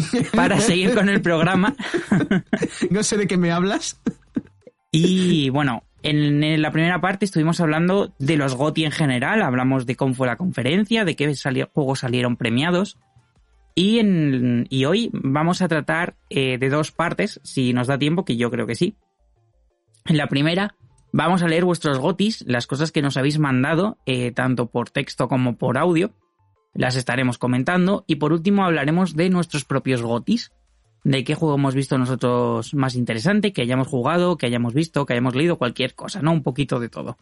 Para seguir con el programa. no sé de qué me hablas. y bueno, en, la primera parte estuvimos hablando de los GOTI en general, hablamos de cómo fue la conferencia, de qué juegos salieron premiados. Y, en, y hoy vamos a tratar eh, de dos partes, si nos da tiempo, que yo creo que sí. En la primera, vamos a leer vuestros gotis, las cosas que nos habéis mandado, eh, tanto por texto como por audio. Las estaremos comentando. Y por último, hablaremos de nuestros propios gotis. De qué juego hemos visto nosotros más interesante, que hayamos jugado, que hayamos visto, que hayamos leído, cualquier cosa, ¿no? Un poquito de todo.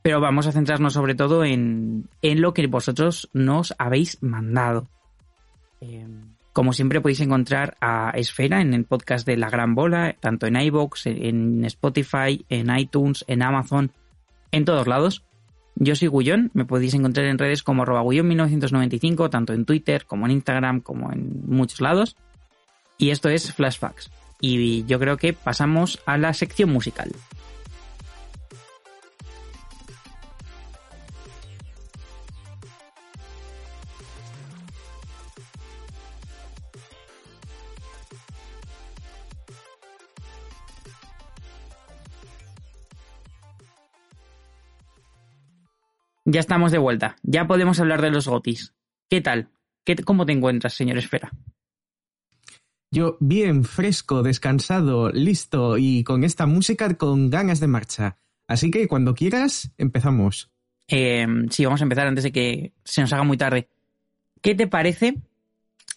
Pero vamos a centrarnos sobre todo en, en lo que vosotros nos habéis mandado. Eh, como siempre podéis encontrar a Esfera en el podcast de La Gran Bola, tanto en iVoox, en Spotify, en iTunes, en Amazon, en todos lados. Yo soy Gullón, me podéis encontrar en redes como arroba 1995 tanto en Twitter como en Instagram, como en muchos lados. Y esto es Flashbacks. Y yo creo que pasamos a la sección musical. Ya estamos de vuelta. Ya podemos hablar de los gotis. ¿Qué tal? ¿Qué, ¿Cómo te encuentras, señor Esfera? Yo bien, fresco, descansado, listo y con esta música con ganas de marcha. Así que cuando quieras, empezamos. Eh, sí, vamos a empezar antes de que se nos haga muy tarde. ¿Qué te parece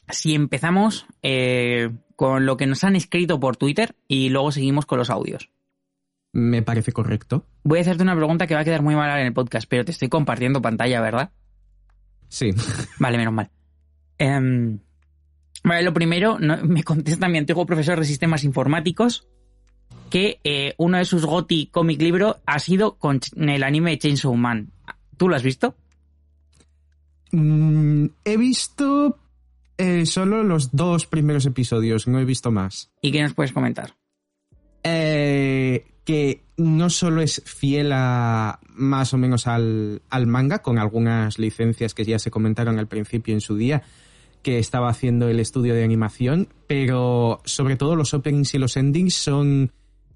si empezamos eh, con lo que nos han escrito por Twitter y luego seguimos con los audios? Me parece correcto. Voy a hacerte una pregunta que va a quedar muy mal en el podcast, pero te estoy compartiendo pantalla, ¿verdad? Sí. Vale, menos mal. Em, vale, lo primero, me contesta mi antiguo profesor de sistemas informáticos que eh, uno de sus GOTI cómic libro ha sido con el anime Chainsaw Man. ¿Tú lo has visto? Mm, he visto eh, solo los dos primeros episodios, no he visto más. ¿Y qué nos puedes comentar? Eh, que no solo es fiel a más o menos al, manga, con algunas licencias que ya se comentaron al principio en su día, que estaba haciendo el estudio de animación, pero sobre todo los openings y los endings son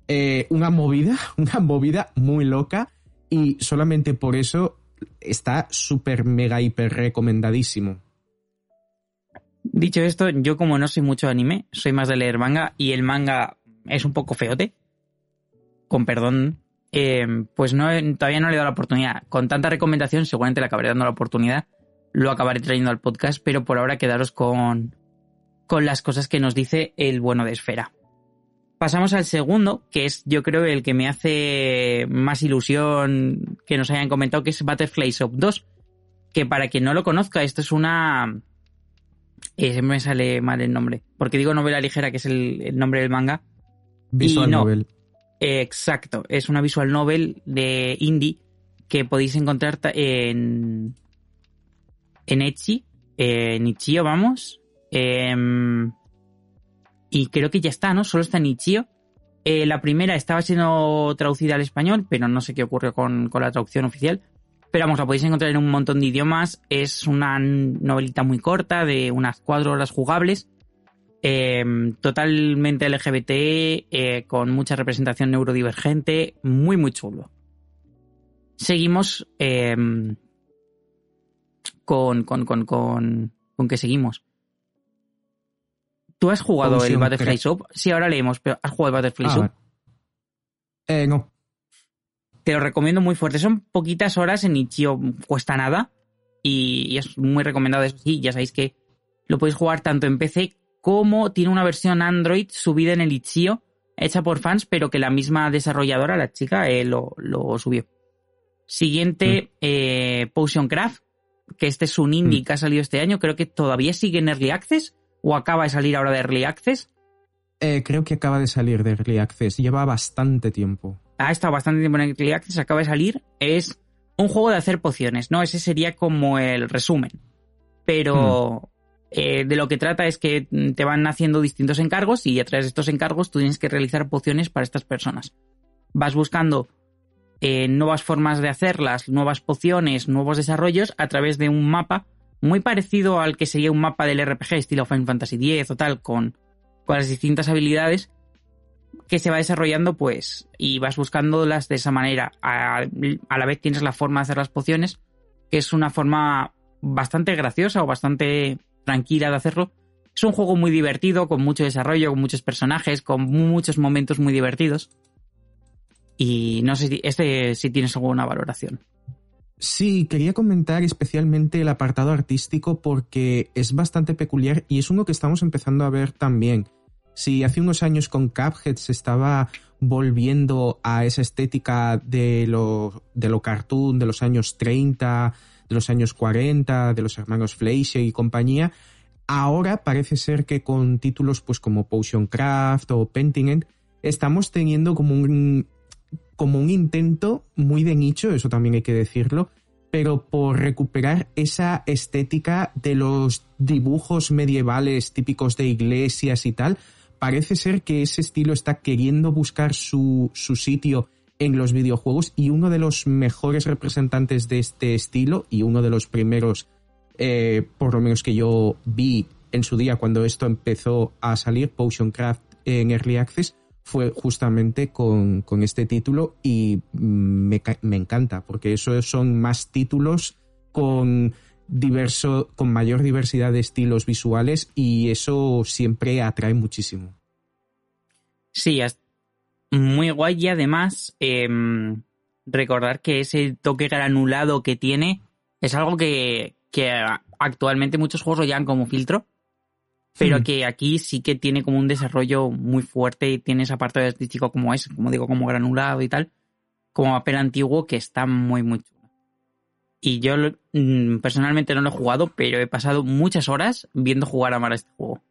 eh, una movida, una movida muy loca y solamente por eso está súper mega hiper recomendadísimo. Dicho esto, yo como no soy mucho anime, soy más de leer manga y el manga es un poco feote, con perdón, eh, pues no, todavía no le he dado la oportunidad. Con tanta recomendación, seguramente le acabaré dando la oportunidad. Lo acabaré trayendo al podcast, pero por ahora quedaros con, con las cosas que nos dice el bueno de Esfera. Pasamos al segundo, que es yo creo el que me hace más ilusión que nos hayan comentado, que es Butterfly Shop 2. Que para quien no lo conozca, esto es una... Eh, me sale mal el nombre. Porque digo novela ligera, que es el, nombre del manga. Visual novel. Exacto, es una visual novel de indie que podéis encontrar en en Etsy, en vamos. Em, y creo que ya está, ¿no? Solo está en Ichio. Eh, la primera estaba siendo traducida al español, pero no sé qué ocurrió con, con la traducción oficial. Pero vamos, la podéis encontrar en un montón de idiomas. Es una novelita muy corta, de unas cuatro horas jugables. Em, totalmente LGBT, eh, con mucha representación neurodivergente, muy, muy chulo. Seguimos em, con, con, con, con, con que seguimos. ¿Tú has jugado el Butterfly Shop? Sí, ahora leemos, pero ¿has jugado el Butterfly ah, Eh, no. Te lo recomiendo muy fuerte. Son poquitas horas en Ichio, cuesta nada. Y, y es muy recomendado eso sí. Ya sabéis que lo podéis jugar tanto en PC como tiene una versión Android subida en el Itch.io, hecha por fans, pero que la misma desarrolladora, la chica, eh, lo, subió. Siguiente, mm. eh, Potion Craft, que este es un indie mm. que ha salido este año, creo que todavía sigue en Early Access, o acaba de salir ahora de Early Access. Eh, creo que acaba de salir de Early Access, lleva bastante tiempo. Ha estado bastante tiempo en Early Access, acaba de salir. Es un juego de hacer pociones, ¿no? Ese sería como el resumen. Pero eh, de lo que trata es que te van haciendo distintos encargos y a través de estos encargos tú tienes que realizar pociones para estas personas. Vas buscando eh, nuevas formas de hacerlas, nuevas pociones, nuevos desarrollos a través de un mapa muy parecido al que sería un mapa del RPG estilo Final Fantasy X o tal, con, con las distintas habilidades que se va desarrollando, pues, y vas buscándolas de esa manera. A, a, la vez tienes la forma de hacer las pociones, que es una forma bastante graciosa o bastante tranquila de hacerlo. Es un juego muy divertido, con mucho desarrollo, con muchos personajes, con muchos momentos muy divertidos. Y no sé si este si tienes alguna valoración. Sí, quería comentar especialmente el apartado artístico porque es bastante peculiar y es uno que estamos empezando a ver también. Si hace unos años con Cuphead se estaba volviendo a esa estética de lo, de lo cartoon de los años 30, de los años 40, de los hermanos Fleischer y compañía, ahora parece ser que con títulos pues como Potion Craft o Pentiment estamos teniendo como un, como un intento muy de nicho, eso también hay que decirlo, pero por recuperar esa estética de los dibujos medievales típicos de iglesias y tal, parece ser que ese estilo está queriendo buscar su, su sitio en los videojuegos y uno de los mejores representantes de este estilo y uno de los primeros, eh, por lo menos que yo vi en su día cuando esto empezó a salir, Potion Craft en Early Access, fue justamente con, con este título y me, me, encanta, porque esos son más títulos con diverso, con mayor diversidad de estilos visuales y eso siempre atrae muchísimo. Sí, muy guay y además eh, recordar que ese toque granulado que tiene es algo que, que actualmente muchos juegos lo llevan como filtro pero mm. que aquí sí que tiene como un desarrollo muy fuerte y tiene esa parte artístico como es, como digo, como granulado y tal, como papel antiguo que está muy, muy chulo. Y yo mm, personalmente no lo he jugado, pero he pasado muchas horas viendo jugar a Mara este juego.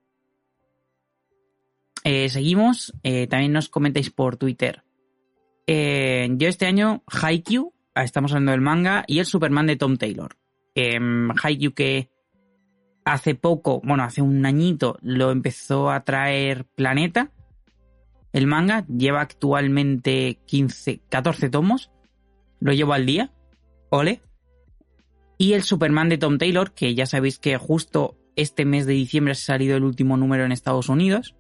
Eh, seguimos, eh, también nos comentáis por Twitter. Eh, yo este año, Haikyuu, estamos hablando del manga, y el Superman de Tom Taylor. Haikyuu que hace poco, bueno, hace un añito, lo empezó a traer Planeta. El manga lleva actualmente 15, 14 tomos. Lo llevo al día. Ole. Y el Superman de Tom Taylor, que ya sabéis que justo este mes de diciembre ha salido el último número en Estados Unidos,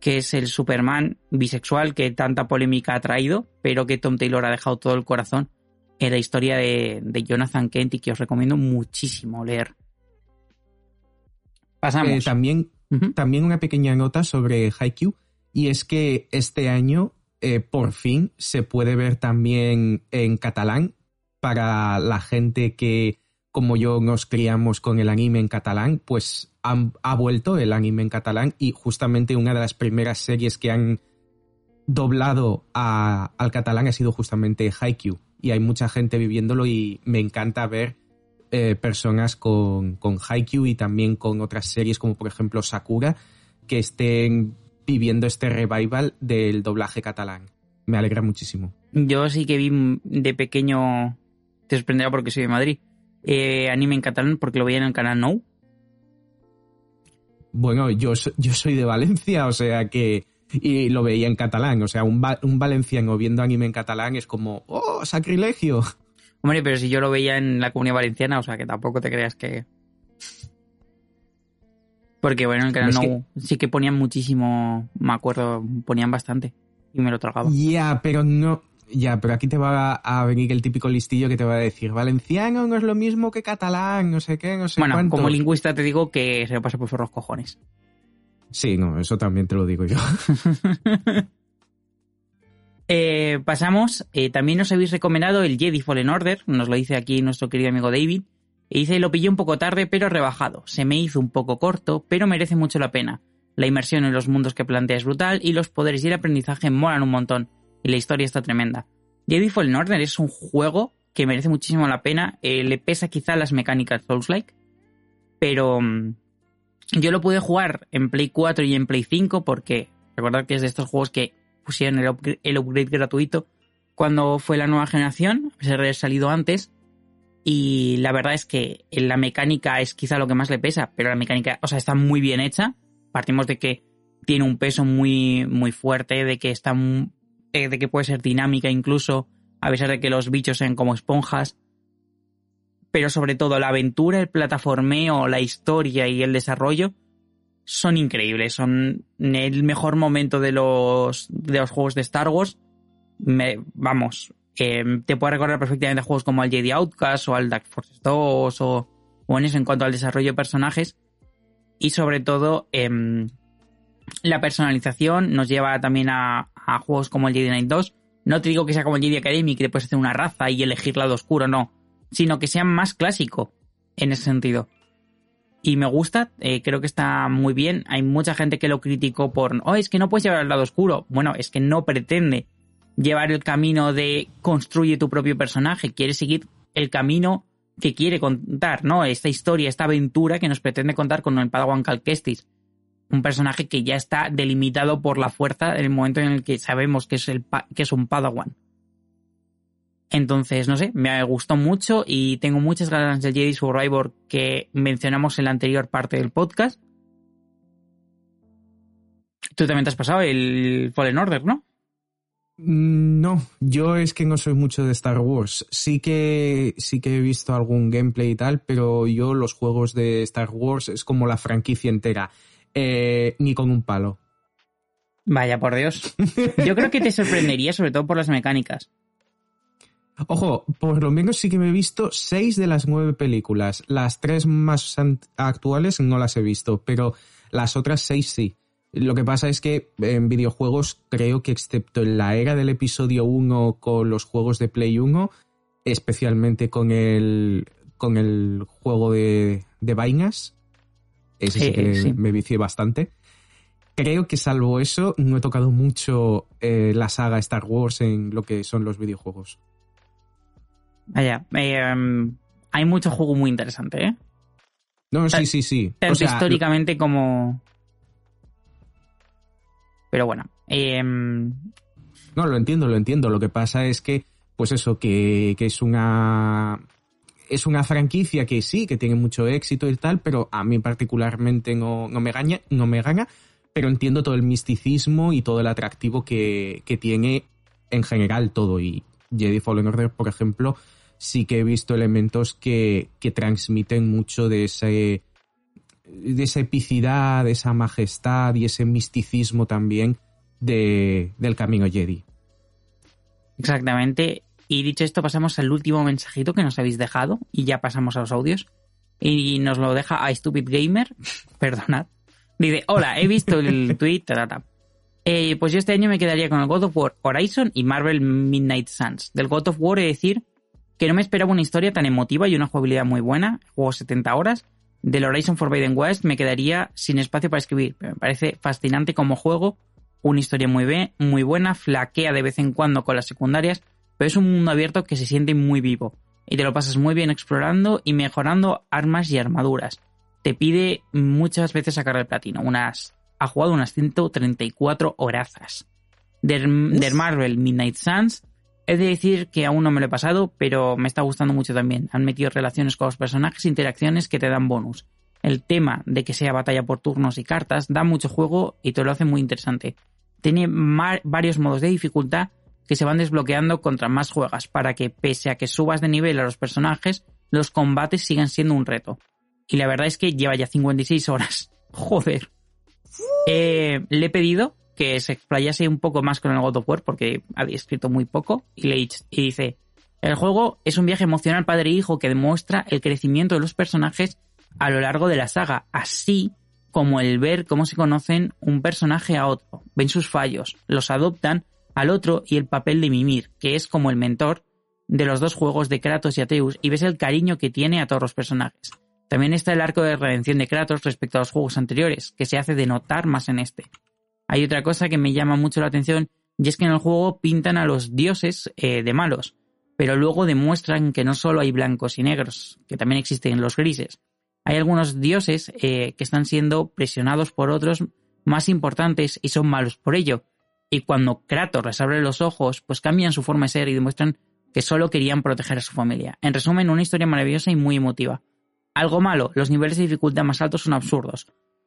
que es el Superman bisexual que tanta polémica ha traído, pero que Tom Taylor ha dejado todo el corazón en la historia de, de Jonathan Kent y que os recomiendo muchísimo leer. Pasamos. Eh, también, también una pequeña nota sobre Haikyuu, y es que este año eh, por fin se puede ver también en catalán para la gente que, como yo, nos criamos con el anime en catalán, pues ha vuelto el anime en catalán y justamente una de las primeras series que han doblado al catalán ha sido justamente Haikyuu y hay mucha gente viviéndolo y me encanta ver eh, personas con, con Haikyuu y también con otras series como por ejemplo Sakura que estén viviendo este revival del doblaje catalán. Me alegra muchísimo. Yo sí que vi de pequeño, te sorprenderá porque soy de Madrid, eh, anime en catalán porque lo veía en el canal No. Bueno, yo, yo soy de Valencia, o sea que... Y lo veía en catalán, o sea, un, un valenciano viendo anime en catalán es como, ¡oh, sacrilegio! Hombre, pero si yo lo veía en la comunidad valenciana, o sea, que tampoco te creas que... Porque bueno, en el canal no, sí que ponían muchísimo, me acuerdo, ponían bastante y me lo tragaba. Ya, pero no, ya, pero aquí te va a venir el típico listillo que te va a decir, valenciano no es lo mismo que catalán, no sé qué, no sé Bueno, como lingüista te digo que se lo pasa por los cojones. Sí, no, eso también te lo digo yo. Eh, pasamos, eh, también nos habéis recomendado el Jedi Fallen Order, nos lo dice aquí nuestro querido amigo David, y dice, lo pillé un poco tarde pero rebajado, se me hizo un poco corto, pero merece mucho la pena. La inmersión en los mundos que plantea es brutal y los poderes y el aprendizaje molan un montón, y la historia está tremenda. Jedi Fallen Order es un juego que merece muchísimo la pena, eh, le pesa quizá las mecánicas Souls-like, pero, mm, Yo lo pude jugar en Play 4 y en Play 5 porque recordad que es de estos juegos que pusieron el, upgrade, gratuito cuando fue la nueva generación, a pesar de haber salido antes. Y la verdad es que la mecánica es quizá lo que más le pesa, pero la mecánica, o sea, está muy bien hecha. Partimos de que tiene un peso muy, muy fuerte, de que está, eh, de que puede ser dinámica incluso, a pesar de que los bichos sean como esponjas pero sobre todo la aventura, el plataformeo, la historia y el desarrollo son increíbles. Son el mejor momento de los, de los juegos de Star Wars. Me, vamos, te puedo recordar perfectamente juegos como el Jedi Outcast o al Dark Force 2 o, o, en eso en cuanto al desarrollo de personajes. Y sobre todo, em, la personalización nos lleva también a, a, juegos como el Jedi Knight 2. No te digo que sea como el Jedi Academy, que te puedes hacer una raza y elegir lado oscuro, no sino que sea más clásico en ese sentido. Y me gusta, eh, creo que está muy bien. Hay mucha gente que lo criticó por, oh, es que no puedes llevar al lado oscuro. Bueno, es que no pretende llevar el camino de construye tu propio personaje, quiere seguir el camino que quiere contar, ¿no? Esta historia, esta aventura que nos pretende contar con el Padawan Calquestis. Un personaje que ya está delimitado por la fuerza en el momento en el que sabemos que es, el, que es un Padawan. Entonces, no sé, me gustó mucho y tengo muchas ganas del Jedi Survivor que mencionamos en la anterior parte del podcast. Tú también te has pasado el Fallen Order, ¿no? Mm, no, yo es que no soy mucho de Star Wars. Sí que sí que he visto algún gameplay y tal, pero yo los juegos de Star Wars es como la franquicia entera. Eh, ni con un palo. Vaya, por Dios. Yo creo que te sorprendería, sobre todo por las mecánicas. Ojo, por lo menos sí que me he visto seis de las nueve películas. Las tres más actuales no las he visto, pero las otras seis sí. Lo que pasa es que en videojuegos creo que excepto en la era del episodio 1 con los juegos de Play 1, especialmente con el, con el juego de, de vainas, ese sí, que me vicié bastante. Creo que salvo eso, no he tocado mucho eh, la saga Star Wars en lo que son los videojuegos. Vaya, em, hay mucho juego muy interesante, ¿eh? No, sí, sí, sí. Tanto históricamente como... Pero bueno. Em, no, lo entiendo, lo entiendo. Lo que pasa es que, pues eso, que, que es una... Es una franquicia que sí, que tiene mucho éxito y tal, pero a mí particularmente no, no me gana, no me gana, pero entiendo todo el misticismo y todo el atractivo que, que tiene en general todo. Y Jedi Fallen Order, por ejemplo, sí que he visto elementos que, que transmiten mucho de ese de esa epicidad, de esa majestad y ese misticismo también de, del camino Jedi. Exactamente. Y dicho esto, pasamos al último mensajito que nos habéis dejado y ya pasamos a los audios. Y nos lo deja a Stupid Gamer. Perdonad. Dice, hola, he visto el tweet. Eh, pues yo este año me quedaría con el God of War Horizon y Marvel Midnight Suns. Del God of War he de decir que no me esperaba una historia tan emotiva y una jugabilidad muy buena, juego 70 horas. Del Horizon Forbidden West me quedaría sin espacio para escribir, pero me parece fascinante como juego, una historia muy, muy buena, flaquea de vez en cuando con las secundarias, pero es un mundo abierto que se siente muy vivo y te lo pasas muy bien explorando y mejorando armas y armaduras. Te pide muchas veces sacar el platino, unas ha jugado unas 134 horazas. Del, del Marvel Midnight Suns He de decir que aún no me lo he pasado, pero me está gustando mucho también. Han metido relaciones con los personajes, interacciones que te dan bonus. El tema de que sea batalla por turnos y cartas da mucho juego y te lo hace muy interesante. Tiene varios modos de dificultad que se van desbloqueando contra más juegas para que pese a que subas de nivel a los personajes, los combates sigan siendo un reto. Y la verdad es que lleva ya 56 horas. Joder. Eh, le he pedido que se explayase un poco más con el God of War porque había escrito muy poco y, le, y dice, el juego es un viaje emocional padre e hijo que demuestra el crecimiento de los personajes a lo largo de la saga, así como el ver cómo se conocen un personaje a otro, ven sus fallos, los adoptan al otro y el papel de Mimir, que es como el mentor de los dos juegos de Kratos y Atreus y ves el cariño que tiene a todos los personajes. También está el arco de redención de Kratos respecto a los juegos anteriores, que se hace de notar más en este. Hay otra cosa que me llama mucho la atención y es que en el juego pintan a los dioses eh, de malos, pero luego demuestran que no solo hay blancos y negros, que también existen los grises. hay algunos dioses eh, que están siendo presionados por otros más importantes y son malos por ello. Y cuando Kratos les abre los ojos, pues cambian su forma de ser y demuestran que solo querían proteger a su familia. En resumen, una historia maravillosa y muy emotiva. Algo malo, los niveles de dificultad más altos son absurdos.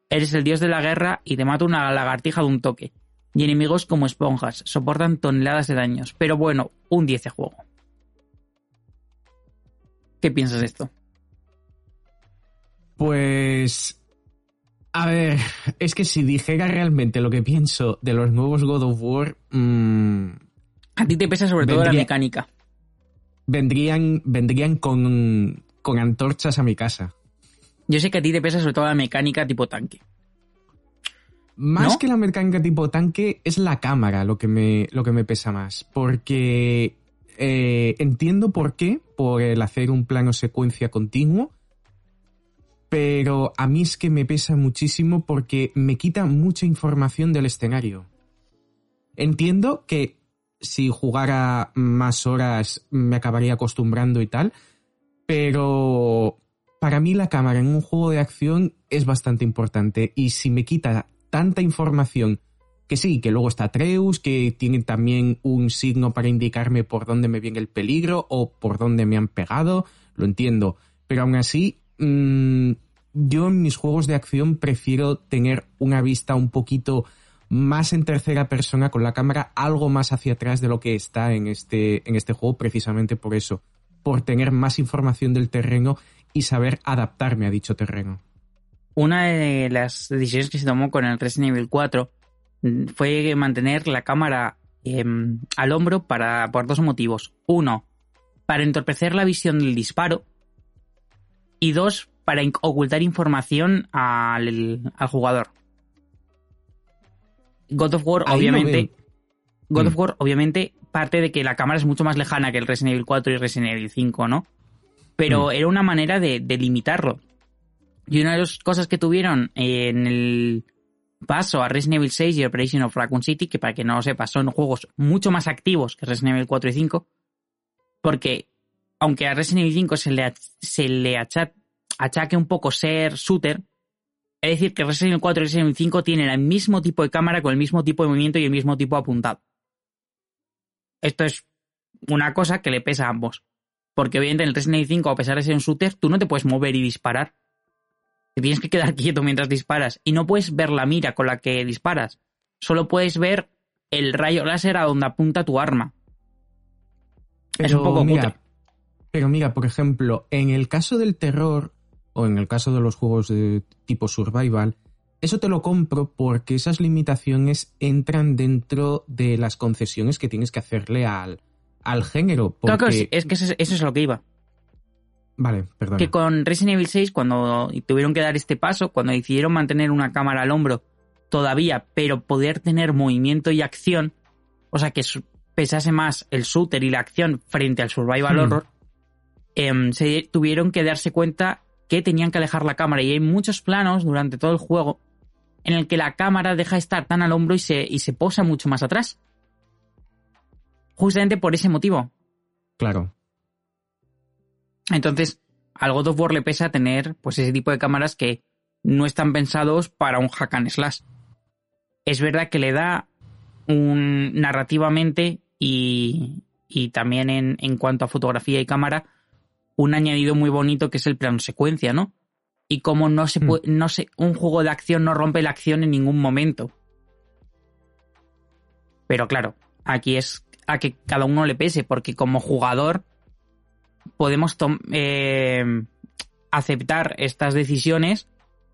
Eres el dios de la guerra y te mata una lagartija de un toque. Y enemigos como esponjas, soportan toneladas de daños. Pero bueno, un 10 de juego. ¿Qué piensas de esto? Pues... A ver, es que si dijera realmente lo que pienso de los nuevos God of War... Mmm, a ti te pesa sobre todo la mecánica. Vendrían, vendrían con, con antorchas a mi casa. Yo sé que a ti te pesa sobre todo la mecánica tipo tanque. Más que la mecánica tipo tanque, es la cámara lo que me, lo que me pesa más. Porque eh, entiendo por qué, por el hacer un plano secuencia continuo, pero a mí es que me pesa muchísimo porque me quita mucha información del escenario. Entiendo que si jugara más horas me acabaría acostumbrando y tal, pero para mí la cámara en un juego de acción es bastante importante y si me quita tanta información que sí, que luego está Treus, que tiene también un signo para indicarme por dónde me viene el peligro o por dónde me han pegado, lo entiendo, pero aún así mmm, yo en mis juegos de acción prefiero tener una vista un poquito más en tercera persona con la cámara algo más hacia atrás de lo que está en este, en este juego precisamente por eso, por tener más información del terreno y saber adaptarme a dicho terreno. Una de las decisiones que se tomó con el Resident Evil 4 mm, fue mantener la cámara em, al hombro para, por dos motivos. Uno, para entorpecer la visión del disparo. Y dos, para ocultar información al, al jugador. God of War, obviamente. God of mm. War, obviamente, parte de que la cámara es mucho más lejana que el Resident Evil 4 y Resident Evil 5, ¿no? Pero mm. era una manera de, limitarlo. Y una de las cosas que tuvieron en el paso a Resident Evil 6 y Operation of Raccoon City, que para que no lo sepa, son juegos mucho más activos que Resident Evil 4 y 5, porque aunque a Resident Evil 5 se le, se le achaque un poco ser shooter, es decir, que Resident Evil 4 y Resident Evil 5 tienen el mismo tipo de cámara con el mismo tipo de movimiento y el mismo tipo de apuntado. Esto es una cosa que le pesa a ambos. Porque obviamente en el Resident Evil 5, a pesar de ser un shooter, tú no te puedes mover y disparar. Te tienes que quedar quieto mientras disparas. Y no puedes ver la mira con la que disparas. Solo puedes ver el rayo láser a donde apunta tu arma. es un poco mira, Pero mira, por ejemplo, en el caso del terror, o en el caso de los juegos de tipo survival, eso te lo compro porque esas limitaciones entran dentro de las concesiones que tienes que hacerle al, al género. Porque... es que eso, es lo que iba. Vale, perdón. Que con Resident Evil 6, cuando tuvieron que dar este paso, cuando decidieron mantener una cámara al hombro todavía, pero poder tener movimiento y acción, o sea, que pesase más el shooter y la acción frente al survival hmm. horror, em, se tuvieron que darse cuenta que tenían que alejar la cámara y hay muchos planos durante todo el juego en el que la cámara deja de estar tan al hombro y se, y se posa mucho más atrás. Justamente por ese motivo. Claro. Entonces, al God of War le pesa tener pues ese tipo de cámaras que no están pensados para un hack and slash. Es verdad que le da un narrativamente y, y también en, en cuanto a fotografía y cámara un añadido muy bonito que es el plano secuencia, ¿no? Y como no se hmm. puede, no sé, un juego de acción no rompe la acción en ningún momento. Pero claro, aquí es a que cada uno le pese, porque como jugador podemos eh, aceptar estas decisiones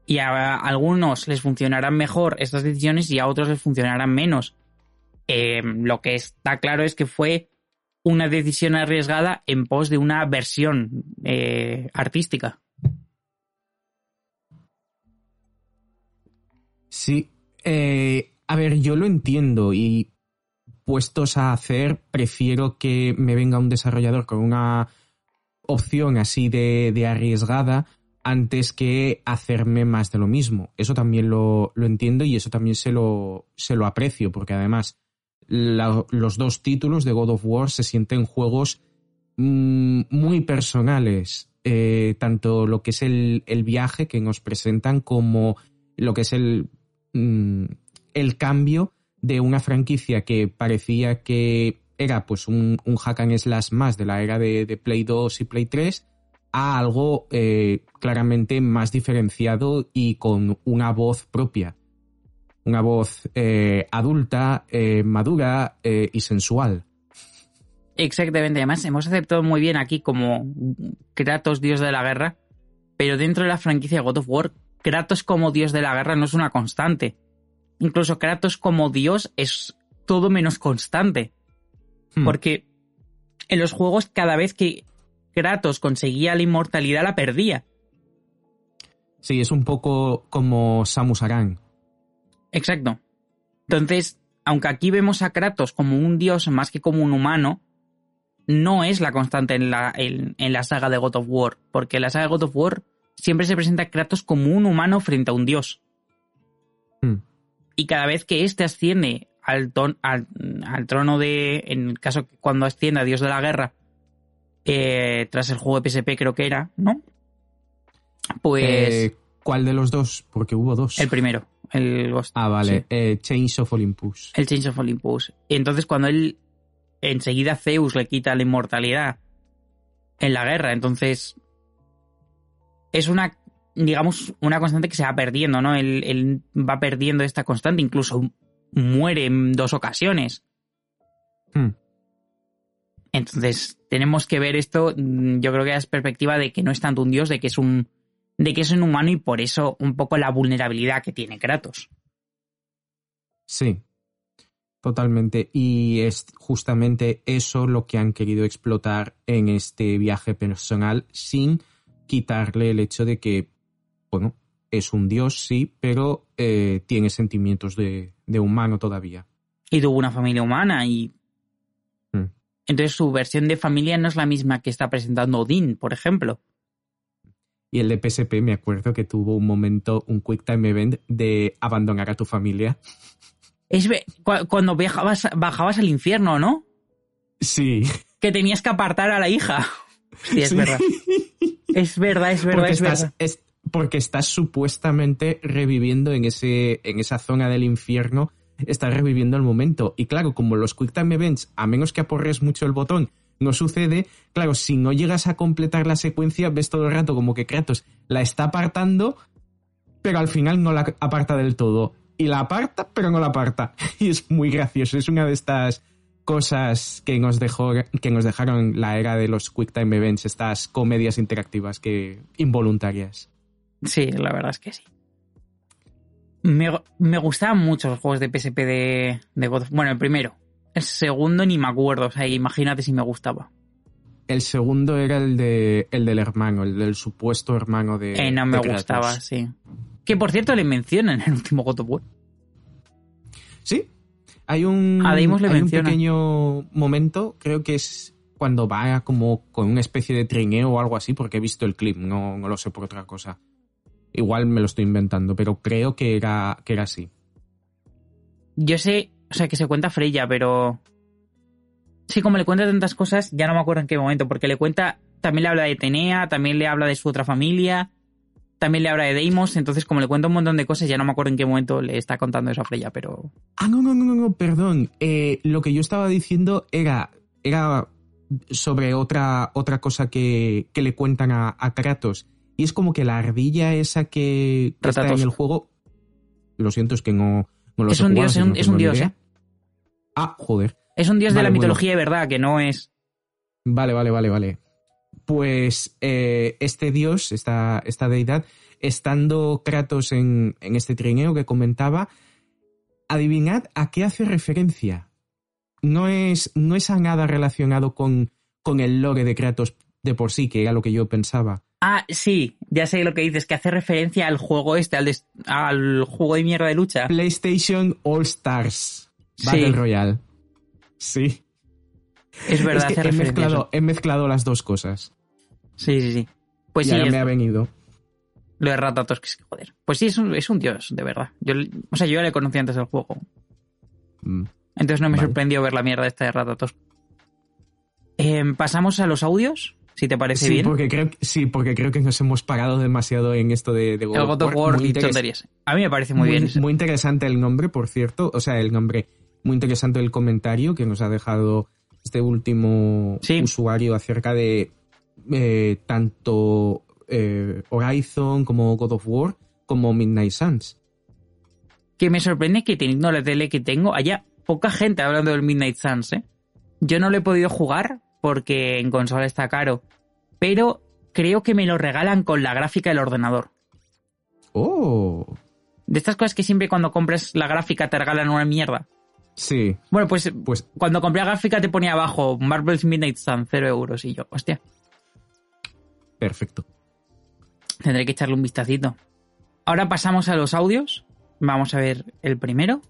y a algunos les funcionarán mejor estas decisiones y a otros les funcionarán menos. Eh, lo que está claro es que fue una decisión arriesgada en pos de una versión eh, artística. Sí, eh, a ver, yo lo entiendo y puestos a hacer, prefiero que me venga un desarrollador con una opción así de, de arriesgada antes que hacerme más de lo mismo. Eso también lo, lo entiendo y eso también se lo, se lo aprecio, porque además los dos títulos de God of War se sienten juegos mm, muy personales eh, tanto lo que es el, viaje que nos presentan como lo que es el, mm, el cambio de una franquicia que parecía que era pues un, hack and slash más de la era de, de Play 2 y Play 3 a algo eh, claramente más diferenciado y con una voz propia. Una voz eh, adulta, eh, madura eh, y sensual. Exactamente, además hemos aceptado muy bien aquí como Kratos, dios de la guerra, pero dentro de la franquicia God of War, Kratos como dios de la guerra no es una constante. Incluso Kratos como dios es todo menos constante. Hmm. Porque en los juegos cada vez que Kratos conseguía la inmortalidad la perdía. Sí, es un poco como Samus Aran. Exacto. Entonces, aunque aquí vemos a Kratos como un dios más que como un humano, no es la constante en la, en, en la saga de God of War, porque en la saga de God of War siempre se presenta a Kratos como un humano frente a un dios. Hmm. Y cada vez que éste asciende al, ton, al, al, trono de, en el caso cuando asciende a Dios de la Guerra, eh, tras el juego de PSP creo que era, ¿no? Pues... Eh, ¿Cuál de los dos? Porque hubo dos. El primero, el Ghost. Ah, vale. Sí. Eh, Change of Olympus. El Change of Olympus. Y entonces cuando él, enseguida Zeus le quita la inmortalidad en la guerra, entonces es una, digamos, una constante que se va perdiendo, ¿no? Él, él va perdiendo esta constante, incluso muere en dos ocasiones. Hmm. Entonces, tenemos que ver esto, mm, yo creo que es perspectiva de que no es tanto un dios, de que es un de que es un humano y por eso un poco la vulnerabilidad que tiene Kratos. Sí, totalmente. Y es justamente eso lo que han querido explotar en este viaje personal sin quitarle el hecho de que, bueno, es un dios, sí, pero eh, tiene sentimientos de, de, humano todavía. Y tuvo una familia humana y... Hmm. Entonces su versión de familia no es la misma que está presentando Odín, por ejemplo. Y el de PSP me acuerdo que tuvo un momento, un quick time event de abandonar a tu familia. Es cuando viajabas, bajabas al infierno, ¿no? Sí. Que tenías que apartar a la hija. Sí, es Sí. verdad. Es verdad, es verdad, porque, es estás, verdad. es- porque estás supuestamente reviviendo en, ese, en esa zona del infierno, estás reviviendo el momento. Y claro, como los Quick Time Events, a menos que aporres mucho el botón, no sucede, claro, si no llegas a completar la secuencia, ves todo el rato como que Kratos la está apartando, pero al final no la aparta del todo. Y la aparta, pero no la aparta. Y es muy gracioso. Es una de estas cosas que nos dejó que nos dejaron la era de los quick time events estas comedias interactivas que involuntarias Sí, la verdad es que sí. Me, me gustaban mucho los juegos de PSP de, de Bueno, el primero. El segundo ni me acuerdo. O sea, imagínate si me gustaba. el segundo era el de el del hermano el del supuesto hermano de Eh, no me gustaba, sí. Que por cierto le mencionan en el último God of War. sí hay un A Deimos le hay un pequeño momento creo que es cuando va como con una especie de trineo o algo así porque he visto el clip no, no lo sé por otra cosa igual me lo estoy inventando pero creo que era que era así Yo sé, o sea, que se cuenta Freya, pero. Sí, como le cuenta tantas cosas, ya no me acuerdo en qué momento, porque le cuenta. También le habla de Tenea, también le habla de su otra familia, también le habla de Deimos, entonces, como le cuenta un montón de cosas, ya no me acuerdo en qué momento le está contando eso a Freya, pero. Ah, no, no, no, no, no, perdón. Eh, lo que yo estaba diciendo era, era sobre otra, otra cosa que, que le cuentan a, a Kratos. Y es como que la ardilla esa que, que está en el juego. Lo siento, es que no, no lo Es sé un jugar, dios, es un- es dios. ¿eh? Ah, joder. Es un dios de la bueno. mitología de verdad, que no es. Vale, vale, vale, vale. Pues eh, este dios, esta, esta deidad, estando Kratos en, en este trineo que comentaba, adivinad a qué hace referencia. No es, no es a nada relacionado con, con el lore de Kratos de por sí, que era lo que yo pensaba. Ah, sí, ya sé lo que dices, que hace referencia al juego este, al, al juego de mierda de lucha. PlayStation All Stars Sí. Battle Royale. Sí. Es verdad, es que hace he mezclado, eso. he mezclado las dos cosas. Sí, sí, sí. Pues y sí, ahora es- me ha venido. lo de Ratatos, que es que joder. Pues sí, es un, es un dios, de verdad. Yo, o sea, yo ya le conocí antes del juego. Mm. Entonces no me Vale. sorprendió ver la mierda esta de Ratatos. Em, Pasamos a los audios, si te parece sí, bien. Porque creo, sí, porque creo que nos hemos parado demasiado en esto de, de God, God of War y tonterías. A mí me parece muy, muy bien. Muy interesante el nombre, por cierto. O sea, el nombre. Muy interesante el comentario que nos ha dejado este último Sí. usuario acerca de eh, tanto eh, Horizon como God of War como Midnight Suns. Que me sorprende que teniendo la tele que tengo haya poca gente hablando del Midnight Suns, ¿eh? Yo no lo he podido jugar porque en consola está caro, pero creo que me lo regalan con la gráfica del ordenador. Oh, De estas cosas que siempre cuando compras la gráfica te regalan una mierda. Sí. Bueno, pues, Pues cuando compré la gráfica te ponía abajo Marvel's Midnight Sun, 0 euros. Y yo, hostia, perfecto. tendré que echarle un vistacito. Ahora pasamos a los audios. Vamos a ver el primero.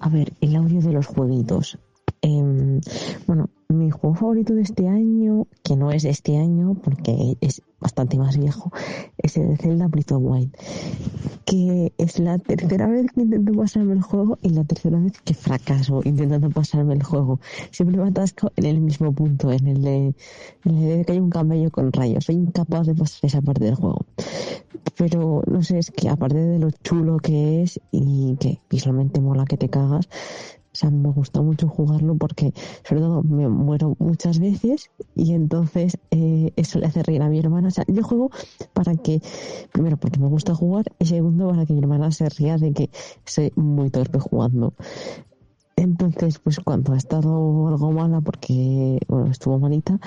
A ver, el audio de los jueguitos. Em, bueno, mi juego favorito de este año, que no es de este año porque es bastante más viejo, es el Zelda Breath of Wild. Que es la tercera vez que intento pasarme el juego y la tercera vez que fracaso intentando pasarme el juego. Siempre me atasco en el mismo punto, en el de, en el de que hay un camello con rayos. Soy incapaz de pasar esa parte del juego. Pero no sé, es que aparte de lo chulo que es y que visualmente mola que te cagas, sea, me gusta mucho jugarlo porque, sobre todo, me muero muchas veces y entonces eh, eso le hace reír a mi hermana. O sea, yo juego para que, primero, porque me gusta jugar y segundo, para que mi hermana se ría de que soy muy torpe jugando. Entonces, pues cuando ha estado algo mala, porque, bueno, estuvo malita,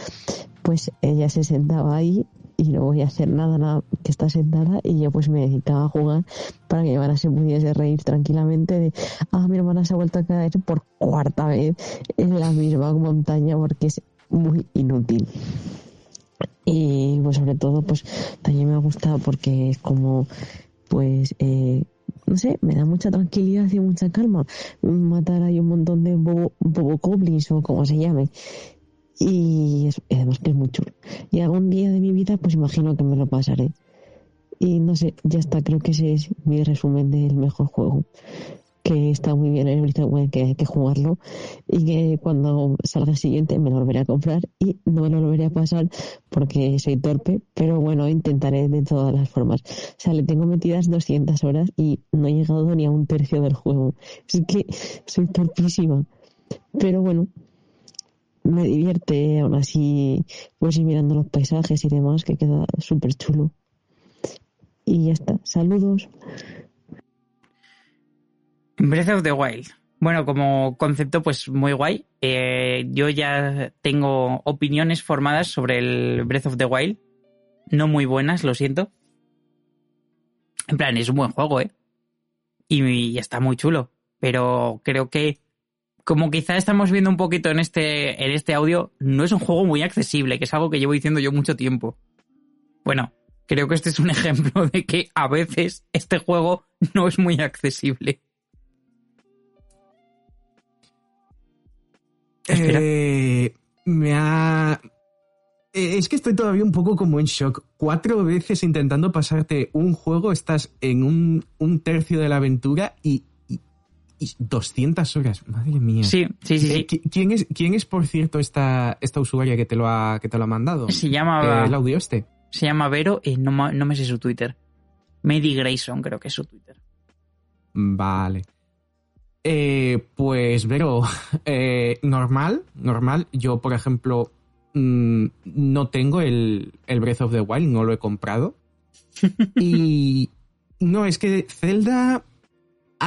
pues ella se sentaba ahí y no voy a hacer nada, nada que está sentada y yo pues me dedicaba a jugar para que mi hermana se pudiese reír tranquilamente de, ah, mi hermana se ha vuelto a caer por cuarta vez en la misma montaña porque es muy inútil. Y pues sobre todo pues también me ha gustado porque es como pues eh, no sé, me da mucha tranquilidad y mucha calma matar ahí un montón de bobo, bobo o como se llame y es- además que es muy chulo. Y algún día de mi vida, pues imagino que me lo pasaré. Y no sé, ya está, creo que ese es mi resumen del mejor juego. Que está muy bien que hay que jugarlo. Y que cuando salga el siguiente me lo volveré a comprar. Y no me lo volveré a pasar porque soy torpe. Pero bueno, intentaré de todas las formas. O sea, le tengo metidas 200 horas y no he llegado ni a un tercio del juego. Es que soy torpísima. Pero bueno, me divierte, aún así, pues ir mirando los paisajes y demás, que queda súper chulo. Y ya está. Saludos. Breath of the Wild. Bueno, como concepto, pues muy guay. Eh, yo ya tengo opiniones formadas sobre el Breath of the Wild. No muy buenas, lo siento. En plan, es un buen juego, ¿eh? Y, y está muy chulo. Pero creo que, como quizá estamos viendo un poquito en este, en este audio, no es un juego muy accesible, que es algo que llevo diciendo yo mucho tiempo. Bueno, creo que este es un ejemplo de que a veces este juego no es muy accesible. Eh, me ha... eh, Es que estoy todavía un poco como en shock. Cuatro veces intentando pasarte un juego, estás en un, un tercio de la aventura y 200 horas. Madre mía. Sí, sí, sí, Eh, sí. ¿qui- ¿Quién es, quién es por cierto, esta, esta usuaria que te lo ha, que te lo ha mandado? Se Eh, llama, el audio este. se llama Vero y no, ma- no me sé su Twitter. Mady Grayson creo que es su Twitter. Vale. Eh, pues, Vero, eh, normal, normal. Yo, por ejemplo, mm, no tengo el, el Breath of the Wild, no lo he comprado. y no, es que Zelda,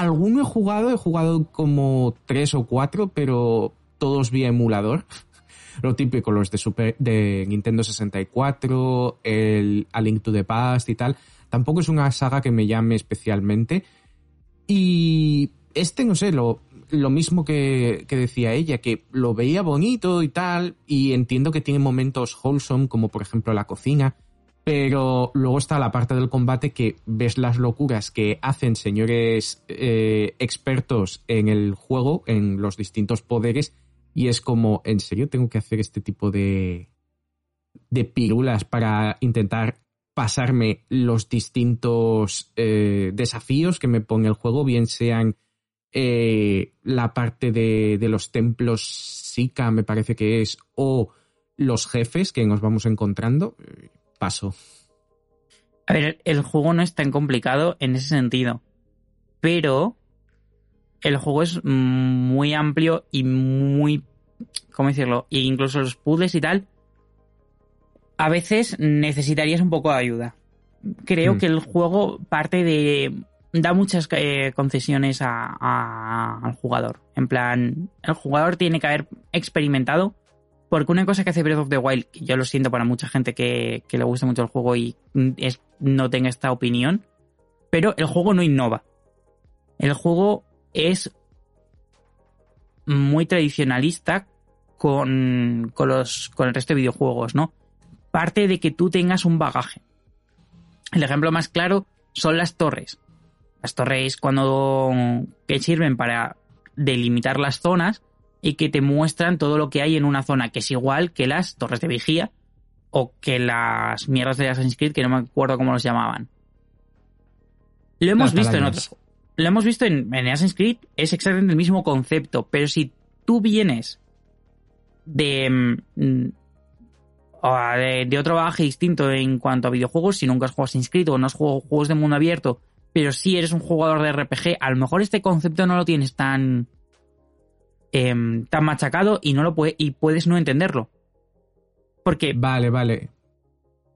alguno he jugado, he jugado como tres o cuatro, pero todos vía emulador. Lo típico, los de, Super, de Nintendo 64, el A Link to the Past y tal. Tampoco es una saga que me llame especialmente. Y este, no sé, lo, lo mismo que, que decía ella, que lo veía bonito y tal, y entiendo que tiene momentos wholesome, como por ejemplo la cocina, pero luego está la parte del combate que ves las locuras que hacen señores eh, expertos en el juego, en los distintos poderes, y es como, ¿en serio tengo que hacer este tipo de, de pirulas para intentar pasarme los distintos eh, desafíos que me pone el juego, bien sean eh, la parte de, de los templos Sika, me parece que es, o los jefes que nos vamos encontrando, paso. A ver, el juego no es tan complicado en ese sentido, pero el juego es muy amplio y muy, ¿cómo decirlo? E incluso los puzzles y tal, a veces necesitarías un poco de ayuda. Creo Mm. que el juego parte de... da muchas eh, concesiones a- a- al jugador. En plan, el jugador tiene que haber experimentado porque una cosa que hace Breath of the Wild, que yo lo siento para mucha gente que, le gusta mucho el juego y es, no tenga esta opinión, pero el juego no innova. El juego es muy tradicionalista con, los, con el resto de videojuegos, ¿no? Parte de que tú tengas un bagaje. El ejemplo más claro son las torres. Las torres cuando que sirven para delimitar las zonas y que te muestran todo lo que hay en una zona, que es igual que las torres de vigía o que las mierdas de Assassin's Creed, que no me acuerdo cómo los llamaban. Lo hemos Las visto en otros. Lo hemos visto en, en Assassin's Creed, es exactamente el mismo concepto, pero si tú vienes de, mm, o de, de otro bagaje distinto en cuanto a videojuegos, si nunca has jugado Assassin's Creed o no has jugado juegos de mundo abierto, pero si eres un jugador de RPG, a lo mejor este concepto no lo tienes tan em, tan machacado y no lo puede, y puedes no entenderlo. Porque Vale, vale.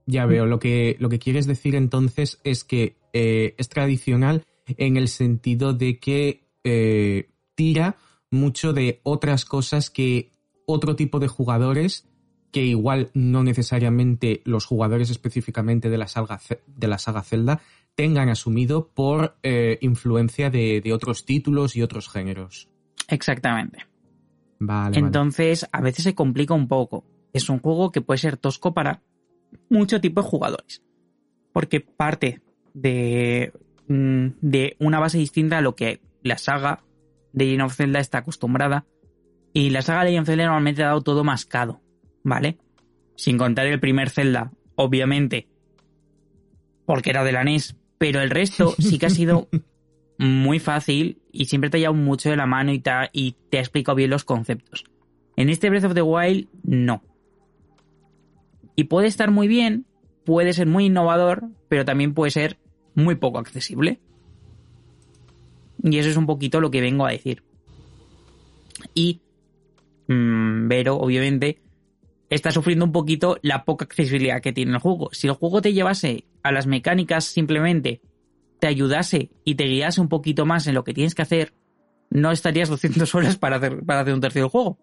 Ya veo. Lo que, lo que quieres decir entonces es que eh, es tradicional en el sentido de que eh, tira mucho de otras cosas que otro tipo de jugadores, que igual no necesariamente los jugadores específicamente de la saga, de la saga Zelda, tengan asumido por eh, influencia de otros títulos y otros géneros. Exactamente. Vale, vale. Entonces, a veces se complica un poco. Es un juego que puede ser tosco para mucho tipo de jugadores. Porque parte de, mm, de una base distinta a lo que la saga de Legend of Zelda está acostumbrada. Y la saga de Legend of Zelda normalmente ha dado todo mascado, ¿vale? Sin contar el primer Zelda, obviamente, porque era de la NES. Pero el resto sí que ha sido muy fácil y siempre te ha llevado mucho de la mano y te, ha, y te ha explicado bien los conceptos. En este Breath of the Wild, no. Y puede estar muy bien, puede ser muy innovador, pero también puede ser muy poco accesible. Y eso es un poquito lo que vengo a decir. Y mm, Vero, obviamente, está sufriendo un poquito la poca accesibilidad que tiene el juego. Si el juego te llevase a las mecánicas simplemente, te ayudase y te guiase un poquito más en lo que tienes que hacer, no estarías 200 horas para hacer, para hacer un tercio del juego.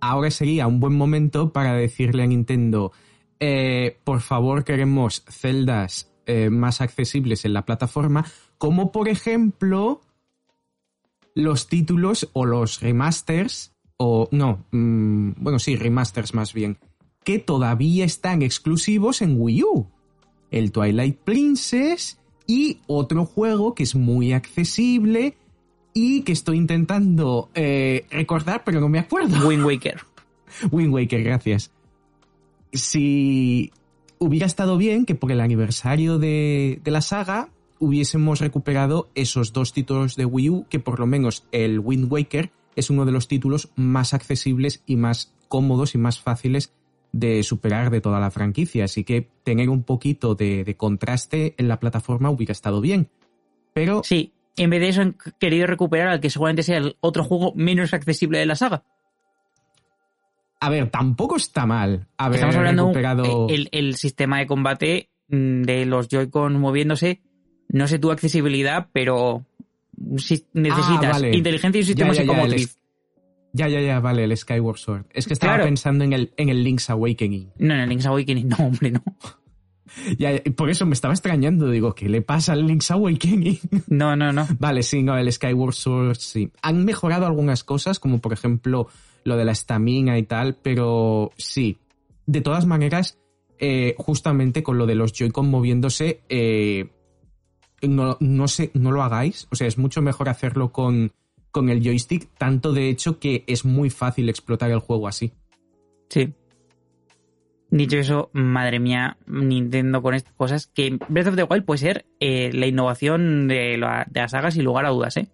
ahora sería un buen momento para decirle a Nintendo, eh, por favor queremos celdas eh, más accesibles en la plataforma, como por ejemplo los títulos o los remasters, o no, mm, bueno sí, remasters más bien, que todavía están exclusivos en Wii U. El Twilight Princess y otro juego que es muy accesible y que estoy intentando eh, recordar, pero no me acuerdo. Wind Waker. Wind Waker, gracias. Si hubiera estado bien que por el aniversario de, de la saga hubiésemos recuperado esos dos títulos de Wii U, que por lo menos el Wind Waker es uno de los títulos más accesibles y más cómodos y más fáciles de superar de toda la franquicia. Así que tener un poquito de, de contraste en la plataforma hubiera estado bien. Pero Sí, en vez de eso han querido recuperar al que seguramente sea el otro juego menos accesible de la saga. A ver, tampoco está mal haber Estamos hablando recuperado... el, el sistema de combate mm, de los Joy-Con moviéndose. No sé tu accesibilidad, pero si necesitas Ah, vale. inteligencia y un sistema Ya, ya, ya, psicomotriz. Ya, ya, ya, vale, el Skyward Sword. Es que estaba Claro. pensando en el, en el Link's Awakening. No, en el Link's Awakening, no, hombre, no. Ya, ya, por eso me estaba extrañando. Digo, ¿qué le pasa al Link's Awakening? No, no, no. vale, sí, no, el Skyward Sword sí. Han mejorado algunas cosas, como por ejemplo lo de la estamina y tal, pero sí. De todas maneras, eh, justamente con lo de los Joy-Con moviéndose, eh, no, no, sé, no lo hagáis. O sea, es mucho mejor hacerlo con, con el joystick, tanto de hecho que es muy fácil explotar el juego así. Sí. Dicho eso, madre mía, Nintendo con estas cosas, que Breath of the Wild puede ser eh, la innovación de, la, de la saga sin lugar a dudas, ¿eh?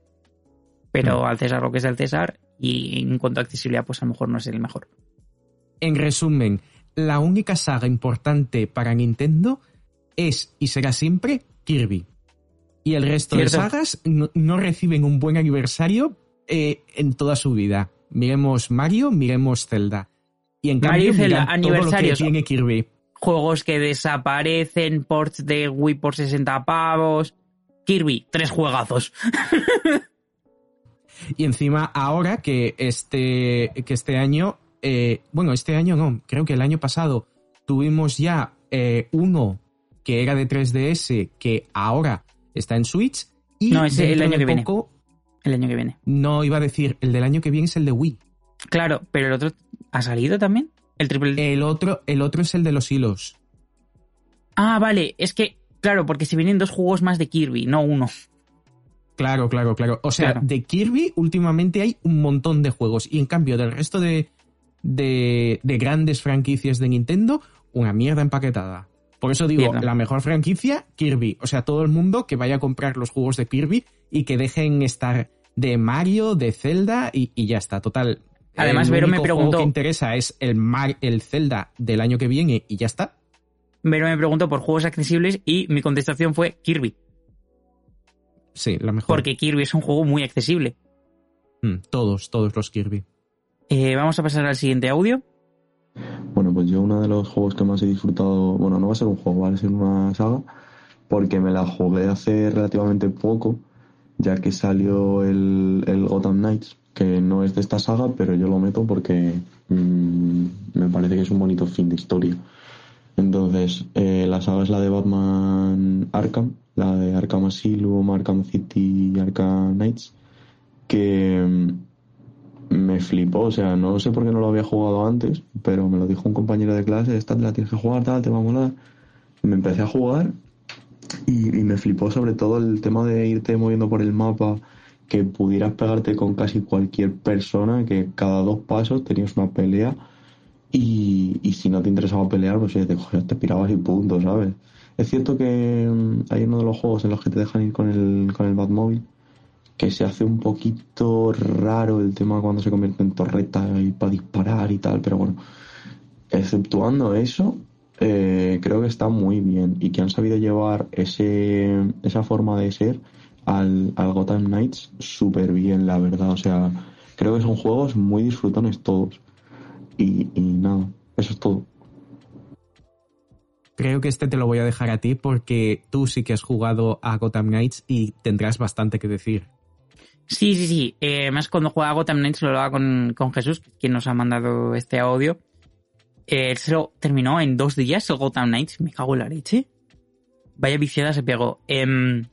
Pero Mm. al César lo que es el César, y en cuanto a accesibilidad, pues a lo mejor no es el mejor. En resumen, la única saga importante para Nintendo es y será siempre Kirby. Y el resto de sagas no, no reciben un buen aniversario eh, en toda su vida. Miremos Mario, miremos Zelda. Y en Mario cambio, y Zelda, todo lo que aniversarios. tiene Kirby. Juegos que desaparecen, ports de Wii por 60 pavos. Kirby, tres juegazos. Y encima ahora que este, que este año, eh, bueno, este año no, creo que el año pasado tuvimos ya eh, uno que era de 3DS que ahora está en Switch. Y No, ese el año que viene. poco, El año que viene. No, iba a decir, el del año que viene es el de Wii. Claro, pero el otro ha salido también. El triple. El otro, el otro es el de los hilos. Ah, vale. Es que, claro, porque se vienen dos juegos más de Kirby, no uno. Claro, claro, claro. O sea, Claro. de Kirby últimamente hay un montón de juegos. Y en cambio, del resto de, de, de grandes franquicias de Nintendo, una mierda empaquetada. Por eso digo, la mejor franquicia, Kirby. O sea, todo el mundo que vaya a comprar los juegos de Kirby y que dejen estar de Mario, de Zelda y, y ya está. Total. Además, el Vero me único preguntó- que interesa es el, Mar- el Zelda del año que viene y ya está. Pero me preguntó por juegos accesibles y mi contestación fue Kirby. Sí, la mejor. Porque Kirby es un juego muy accesible. Mm, todos, todos los Kirby. Eh, vamos a pasar al siguiente audio. Bueno, pues yo uno de los juegos que más he disfrutado, bueno, no va a ser un juego, va a ser una saga, porque me la jugué hace relativamente poco, ya que salió el, el Gotham Knights, que no es de esta saga, pero yo lo meto porque mm, me parece que es un bonito fin de historia. Entonces, eh, la saga es la de Batman Arkham, la de Arkham Asylum, Arkham City y Arkham Knights, que mm, me flipó, o sea, no sé por qué no lo había jugado antes, pero me lo dijo un compañero de clase, esta te la tienes que jugar, tal, te va a molar. Me empecé a jugar y, me flipó sobre todo el tema de irte moviendo por el mapa, que pudieras pegarte con casi cualquier persona, que cada dos pasos tenías una pelea y, y si no te interesaba pelear, pues te, te pirabas y punto, ¿sabes? Es cierto que mm, hay uno de los juegos en los que te dejan ir con el, con el que se hace un poquito raro el tema cuando se convierte en torreta y para disparar y tal, pero bueno, exceptuando eso, eh, creo que está muy bien y que han sabido llevar ese, esa forma de ser al, al Gotham Knights súper bien, la verdad. O sea, creo que son juegos muy disfrutones todos. Y, y nada, eso es todo. Creo que este te lo voy a dejar a ti porque tú sí que has jugado a Gotham Knights y tendrás bastante que decir. Sí, sí, sí. Eh, además, cuando juega Gotham Knights lo hablaba con, con Jesús, quien nos ha mandado este audio. Eh, él se lo terminó en dos días el Gotham Knights. Me cago en la leche. Vaya viciada se pegó. Em,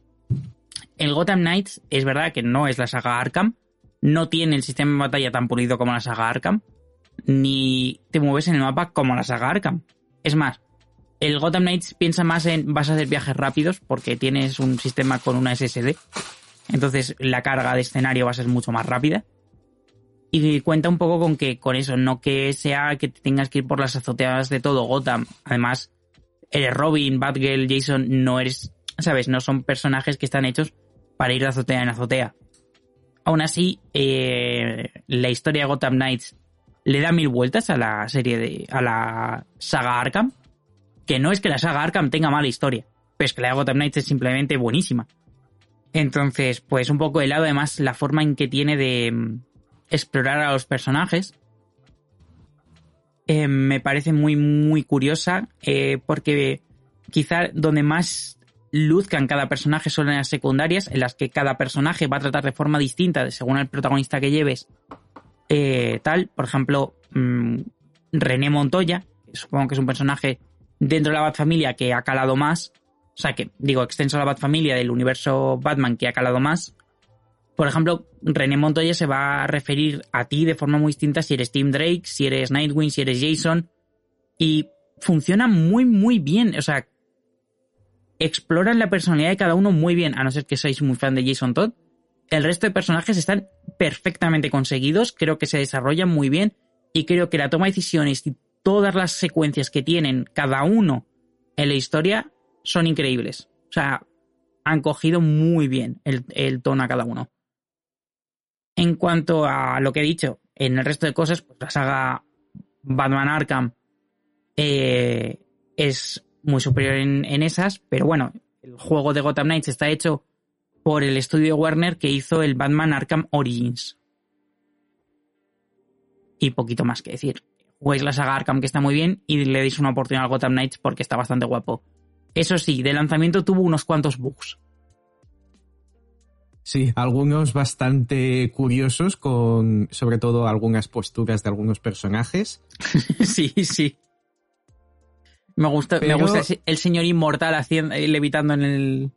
el Gotham Knights es verdad que no es la saga Arkham. No tiene el sistema de batalla tan pulido como la saga Arkham. Ni te mueves en el mapa como la saga Arkham. Es más, el Gotham Knights piensa más en vas a hacer viajes rápidos porque tienes un sistema con una SSD. Entonces la carga de escenario va a ser mucho más rápida. Y cuenta un poco con que con eso, no que sea que te tengas que ir por las azoteas de todo Gotham. Además, eres Robin, Batgirl, Jason, no eres, ¿sabes? No son personajes que están hechos para ir de azotea en azotea. Aún así, eh, la historia de Gotham Knights le da mil vueltas a la serie de, a la saga Arkham. Que no es que la saga Arkham tenga mala historia, pero es que la de Gotham Knights es simplemente buenísima. Entonces, pues un poco de lado, además, la forma en que tiene de mm, explorar a los personajes eh, me parece muy, muy curiosa, eh, porque quizá donde más luzcan cada personaje son las secundarias, en las que cada personaje va a tratar de forma distinta según el protagonista que lleves. eh, tal, por ejemplo, mm, René Montoya, supongo que es un personaje dentro de la Batfamilia que ha calado más, o sea que digo extenso a la Batfamilia del universo Batman que ha calado más. Por ejemplo, René Montoya se va a referir a ti de forma muy distinta si eres Tim Drake, si eres Nightwing, si eres Jason. Y funciona muy, muy bien. O sea, exploran la personalidad de cada uno muy bien, a no ser que seáis muy fan de Jason Todd. El resto de personajes están perfectamente conseguidos, creo que se desarrollan muy bien y creo que la toma de decisiones y todas las secuencias que tienen cada uno en la historia son increíbles. O sea, han cogido muy bien el, tono a cada uno. En cuanto a lo que he dicho, en el resto de cosas, pues la saga Batman Arkham eh, es muy superior en, esas, pero bueno, el juego de Gotham Knights está hecho por el estudio Warner que hizo el Batman Arkham Origins. Y poquito más que decir. Juguéis la saga Arkham que está muy bien y le deis una oportunidad al Gotham Knights porque está bastante guapo. Eso sí, de lanzamiento tuvo unos cuantos bugs. Sí, algunos bastante curiosos con sobre todo algunas posturas de algunos personajes. sí, sí. Me gusta, Pero- me gusta el señor inmortal haciendo, eh, levitando en el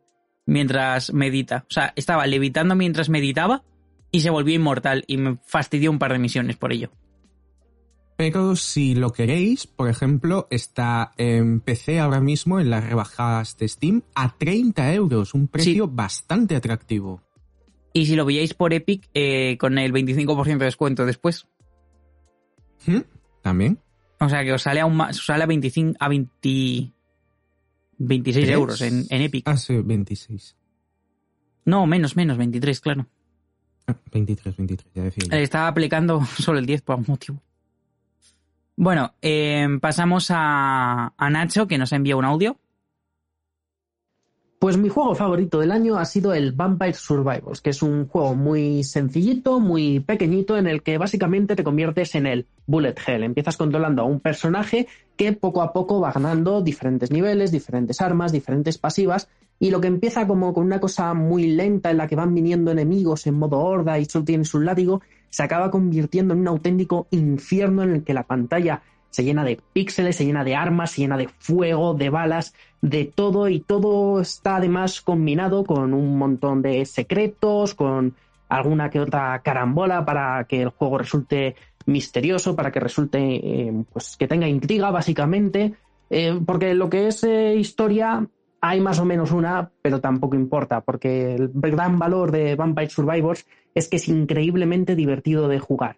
mientras medita. O sea, estaba levitando mientras meditaba y se volvió inmortal y me fastidió un par de misiones por ello. Pero si lo queréis, por ejemplo, está en PC ahora mismo en las rebajas de Steam a 30 euros, un precio bastante atractivo. Y si lo veíais por Epic, eh, con el 25% de descuento después. También. O sea que os sale, aún más, os sale a 25, a 20, 26 ¿Tres? euros en, en Epic. Ah, sí, 26. No, menos, menos, 23, claro. Ah, 23, 23, ya decía yo. Le estaba aplicando solo el 10 por algún motivo. Bueno, eh, pasamos a, a Nacho, que nos envía un audio. Pues mi juego favorito del año ha sido el Vampire Survivors, que es un juego muy sencillito, muy pequeñito, en el que básicamente te conviertes en el Bullet Hell. Empiezas controlando a un personaje que poco a poco va ganando diferentes niveles, diferentes armas, diferentes pasivas, y lo que empieza como con una cosa muy lenta en la que van viniendo enemigos en modo horda y solo tienes un látigo, se acaba convirtiendo en un auténtico infierno en el que la pantalla se llena de píxeles, se llena de armas, se llena de fuego, de balas, de todo y todo está además combinado con un montón de secretos, con alguna que otra carambola para que el juego resulte misterioso, para que resulte, eh, pues que tenga intriga básicamente, Eh, porque lo que es eh, historia hay más o menos una, pero tampoco importa, porque el gran valor de Vampire Survivors es que es increíblemente divertido de jugar.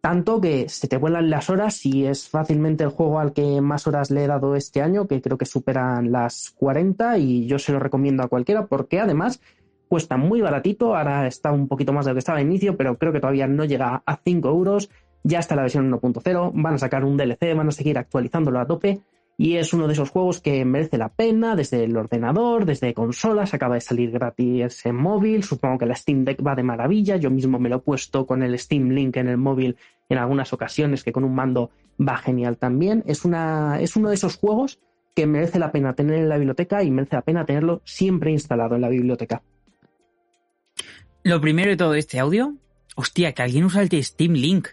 Tanto que se te vuelan las horas y es fácilmente el juego al que más horas le he dado este año, que creo que superan las 40 y yo se lo recomiendo a cualquiera porque además cuesta muy baratito, ahora está un poquito más de lo que estaba al inicio, pero creo que todavía no llega a 5 euros, ya está la versión 1.0, van a sacar un DLC, van a seguir actualizándolo a tope y es uno de esos juegos que merece la pena desde el ordenador, desde consolas, acaba de salir gratis en móvil, supongo que la Steam Deck va de maravilla, yo mismo me lo he puesto con el Steam Link en el móvil en algunas ocasiones, que con un mando va genial también, es, una, es uno de esos juegos que merece la pena tener en la biblioteca y merece la pena tenerlo siempre instalado en la biblioteca. Lo primero de todo este audio, hostia, que alguien usa el de Steam Link.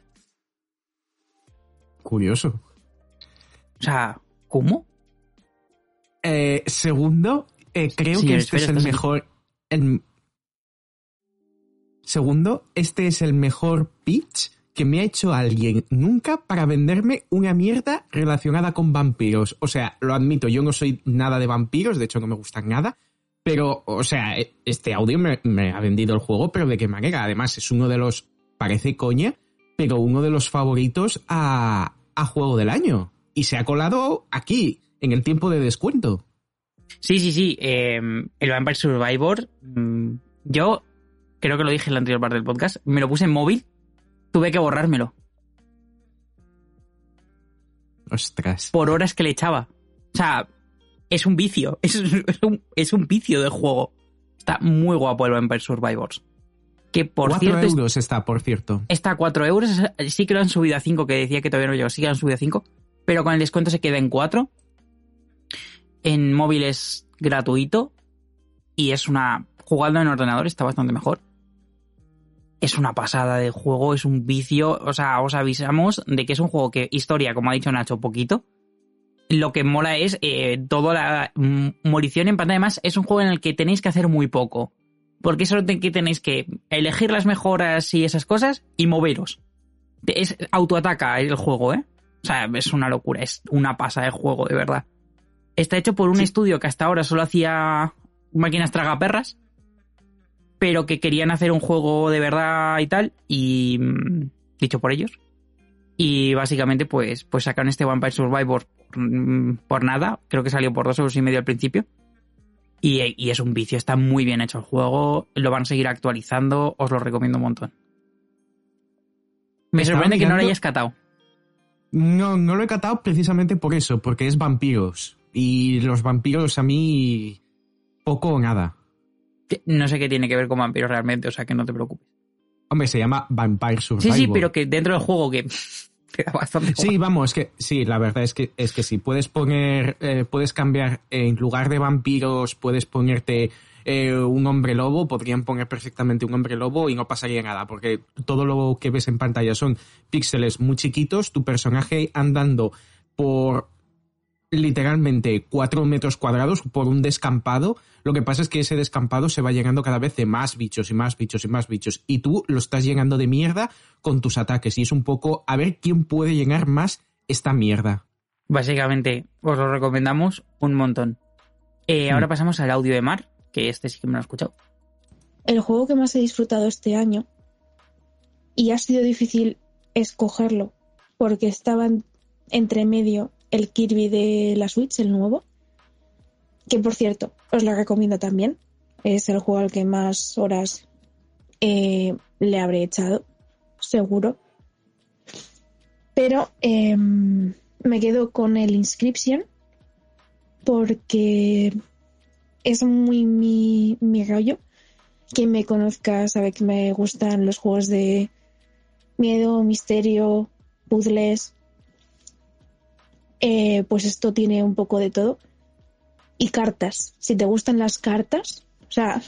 Curioso. O sea, ¿cómo? Eh, segundo, eh, creo que este es el mejor. el- Segundo, este es el mejor pitch que me ha hecho alguien nunca para venderme una mierda relacionada con vampiros. O sea, lo admito, yo no soy nada de vampiros, de hecho no me gustan nada. Pero, o sea, e- este audio me, me ha vendido el juego, pero ¿de qué manera? Además, es uno de los, parece coña, pero uno de los favoritos a, a juego del año. Y se ha colado aquí, en el tiempo de descuento. Sí, sí, sí. eh, el Vampire Survivor, mm, yo creo que lo dije en la anterior parte del podcast, me lo puse en móvil, tuve que borrármelo Ostras. por horas que le echaba. O sea, es un vicio, es, es un, es un vicio de juego. Está muy guapo el Vampire Survivors. Que por 4 cierto euros está, por cierto. está a 4 euros, sí que lo han subido a 5, que decía que todavía no llegó, sí que lo han subido a 5, pero con el descuento se queda en 4. En móvil es gratuito y es una... Jugando en ordenador está bastante mejor. Es una pasada de juego, es un vicio, o sea, os avisamos de que es un juego que historia, como ha dicho Nacho, poquito. Lo que mola es eh, toda la munición en pantalla. Además, es un juego en el que tenéis que hacer muy poco. Porque solo tenéis que elegir las mejoras y esas cosas y moveros. Es autoataca el juego, ¿eh? O sea, es una locura, es una pasa de juego, de verdad. Está hecho por un estudio que hasta ahora solo hacía máquinas tragaperras, pero que querían hacer un juego de verdad y tal, y mm, dicho por ellos. Y básicamente, pues, pues sacaron este Vampire Survivor mm, por nada. Creo que salió por dos euros y medio al principio. Y, y es un vicio, está muy bien hecho el juego. Lo van a seguir actualizando, os lo recomiendo un montón. Me sorprende que no lo hayas catado. No, no lo he catado precisamente por eso, porque es vampiros. Y los vampiros a mí poco o nada. No sé qué tiene que ver con vampiros realmente, o sea que no te preocupes. Hombre, se llama Vampire Survivor. Sí, sí, pero que dentro del juego que queda bastante Sí, guay. vamos, es que sí, la verdad es que es que sí, puedes poner, eh, puedes cambiar en lugar de vampiros, puedes ponerte eh, un hombre lobo, podrían poner perfectamente un hombre lobo y no pasaría nada, porque todo lo que ves en pantalla son píxeles muy chiquitos, tu personaje andando por literalmente cuatro metros cuadrados por un descampado. Lo que pasa es que ese descampado se va llenando cada vez de más bichos y más bichos y más bichos. Y tú lo estás llenando de mierda con tus ataques. Y es un poco a ver quién puede llenar más esta mierda. Básicamente, os lo recomendamos un montón. Eh. Ahora pasamos al audio de Mar, que este sí que me lo he escuchado. El juego que más he disfrutado este año, y ha sido difícil escogerlo, porque estaban entre medio el Kirby de la Switch, el nuevo, que por cierto, os lo recomiendo también. Es el juego al que más horas eh, le habré echado, seguro. Pero em, me quedo con el Inscription porque es muy mi, mi rollo. Quien me conozca sabe que me gustan los juegos de miedo, misterio, puzzles. Eh, pues esto tiene un poco de todo. Y cartas. Si te gustan las cartas, o sea,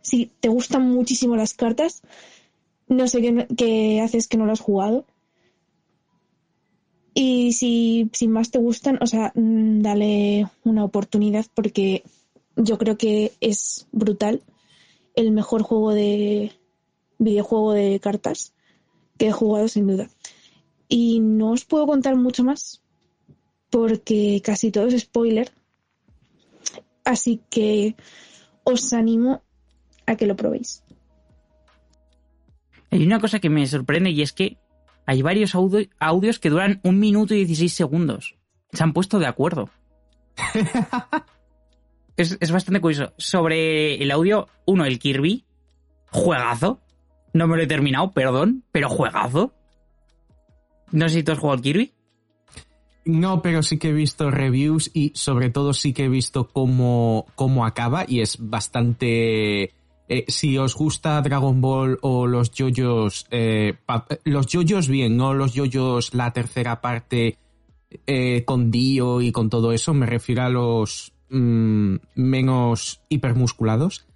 si te gustan muchísimo las cartas, no sé qué, qué haces que no lo has jugado. Y si, si más te gustan, o sea, mm, dale una oportunidad porque yo creo que es brutal. El mejor juego de videojuego de cartas que he jugado sin duda. Y no os puedo contar mucho más porque casi todo es spoiler. Así que os animo a que lo probéis. Hay una cosa que me sorprende y es que hay varios audio- audios que duran un minuto y 16 segundos. Se han puesto de acuerdo. es, es bastante curioso. Sobre el audio, uno, el Kirby. Juegazo. No me lo he terminado, perdón, pero juegazo. No sé si tú has jugado al Kirby. No, pero sí que he visto reviews y sobre todo sí que he visto cómo, cómo acaba y es bastante... eh, si os gusta Dragon Ball o los yoyos, eh, los yoyos bien, no los yoyos la tercera parte eh, con Dio y con todo eso, me refiero a los mm, menos hipermusculados.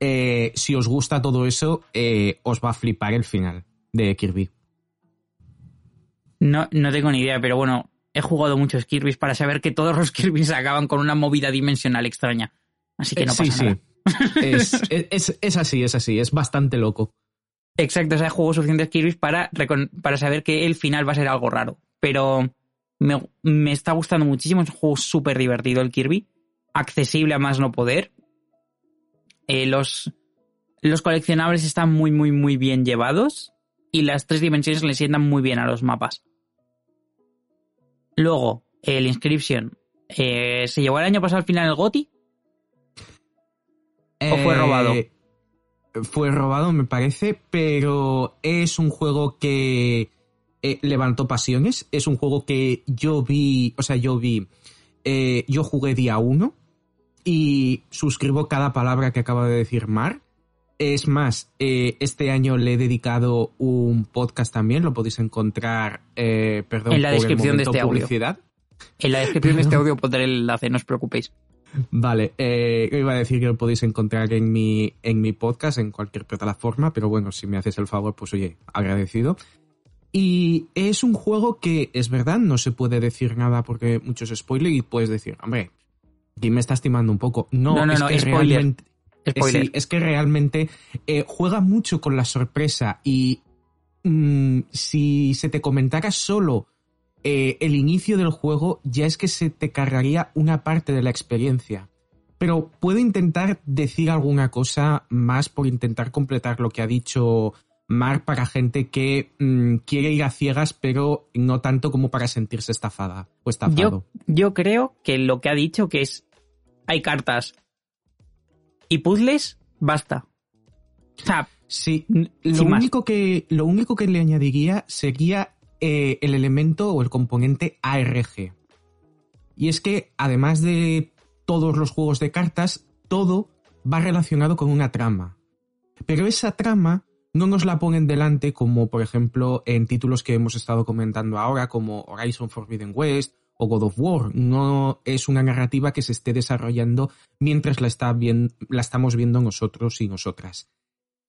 Eh, si os gusta todo eso, eh, os va a flipar el final de Kirby. No, no tengo ni idea, pero bueno, he jugado muchos Kirby's para saber que todos los Kirby's acaban con una movida dimensional extraña. Así que no Eh, sí, pasa nada. sí. Es, es, es así, es así, es bastante loco. Exacto, o sea, juego suficientes Kirby's para, para saber que el final va a ser algo raro. Pero me, me está gustando muchísimo, es un juego súper divertido el Kirby, accesible a más no poder. Eh, los, los coleccionables están muy, muy, muy bien llevados y las tres dimensiones le sientan muy bien a los mapas. Luego, el Inscription. eh, ¿Se llevó el año pasado al final el GOTI? ¿O fue robado? Eh, Fue robado, me parece, pero es un juego que eh, levantó pasiones. Es un juego que yo vi, o sea, yo vi, yo jugué día uno y suscribo cada palabra que acaba de decir Mar. Es más, eh, este año le he dedicado un podcast también, lo podéis encontrar, eh, perdón, En la por el descripción de este audio. publicidad. En la descripción de este audio pondré el enlace, no os preocupéis. Vale, eh, iba a decir que lo podéis encontrar en mi, en mi podcast, en cualquier plataforma, pero bueno, si me haces el favor, pues oye, agradecido. Y es un juego que, es verdad, no se puede decir nada porque muchos spoilers y puedes decir, hombre, aquí me está estimando un poco. No, No, no, es no, que spoiler. realmente... eh, Spoiler. sí, es que realmente eh, juega mucho con la sorpresa y mm, si se te comentara solo eh, el inicio del juego, ya es que se te cargaría una parte de la experiencia. Pero puedo intentar decir alguna cosa más por intentar completar lo que ha dicho Mar para gente que mm, quiere ir a ciegas, pero no tanto como para sentirse estafada o estafado. Yo, yo creo que lo que ha dicho que es hay cartas y puzzles, basta. O sea, Sí, lo más. único, que, lo único que le añadiría sería eh, el elemento o el componente ARG. Y es que, además de todos los juegos de cartas, todo va relacionado con una trama. Pero esa trama no nos la ponen delante como, por ejemplo, en títulos que hemos estado comentando ahora, como Horizon Forbidden West o God of War. No es una narrativa que se esté desarrollando mientras la, está la estamos viendo nosotros y nosotras.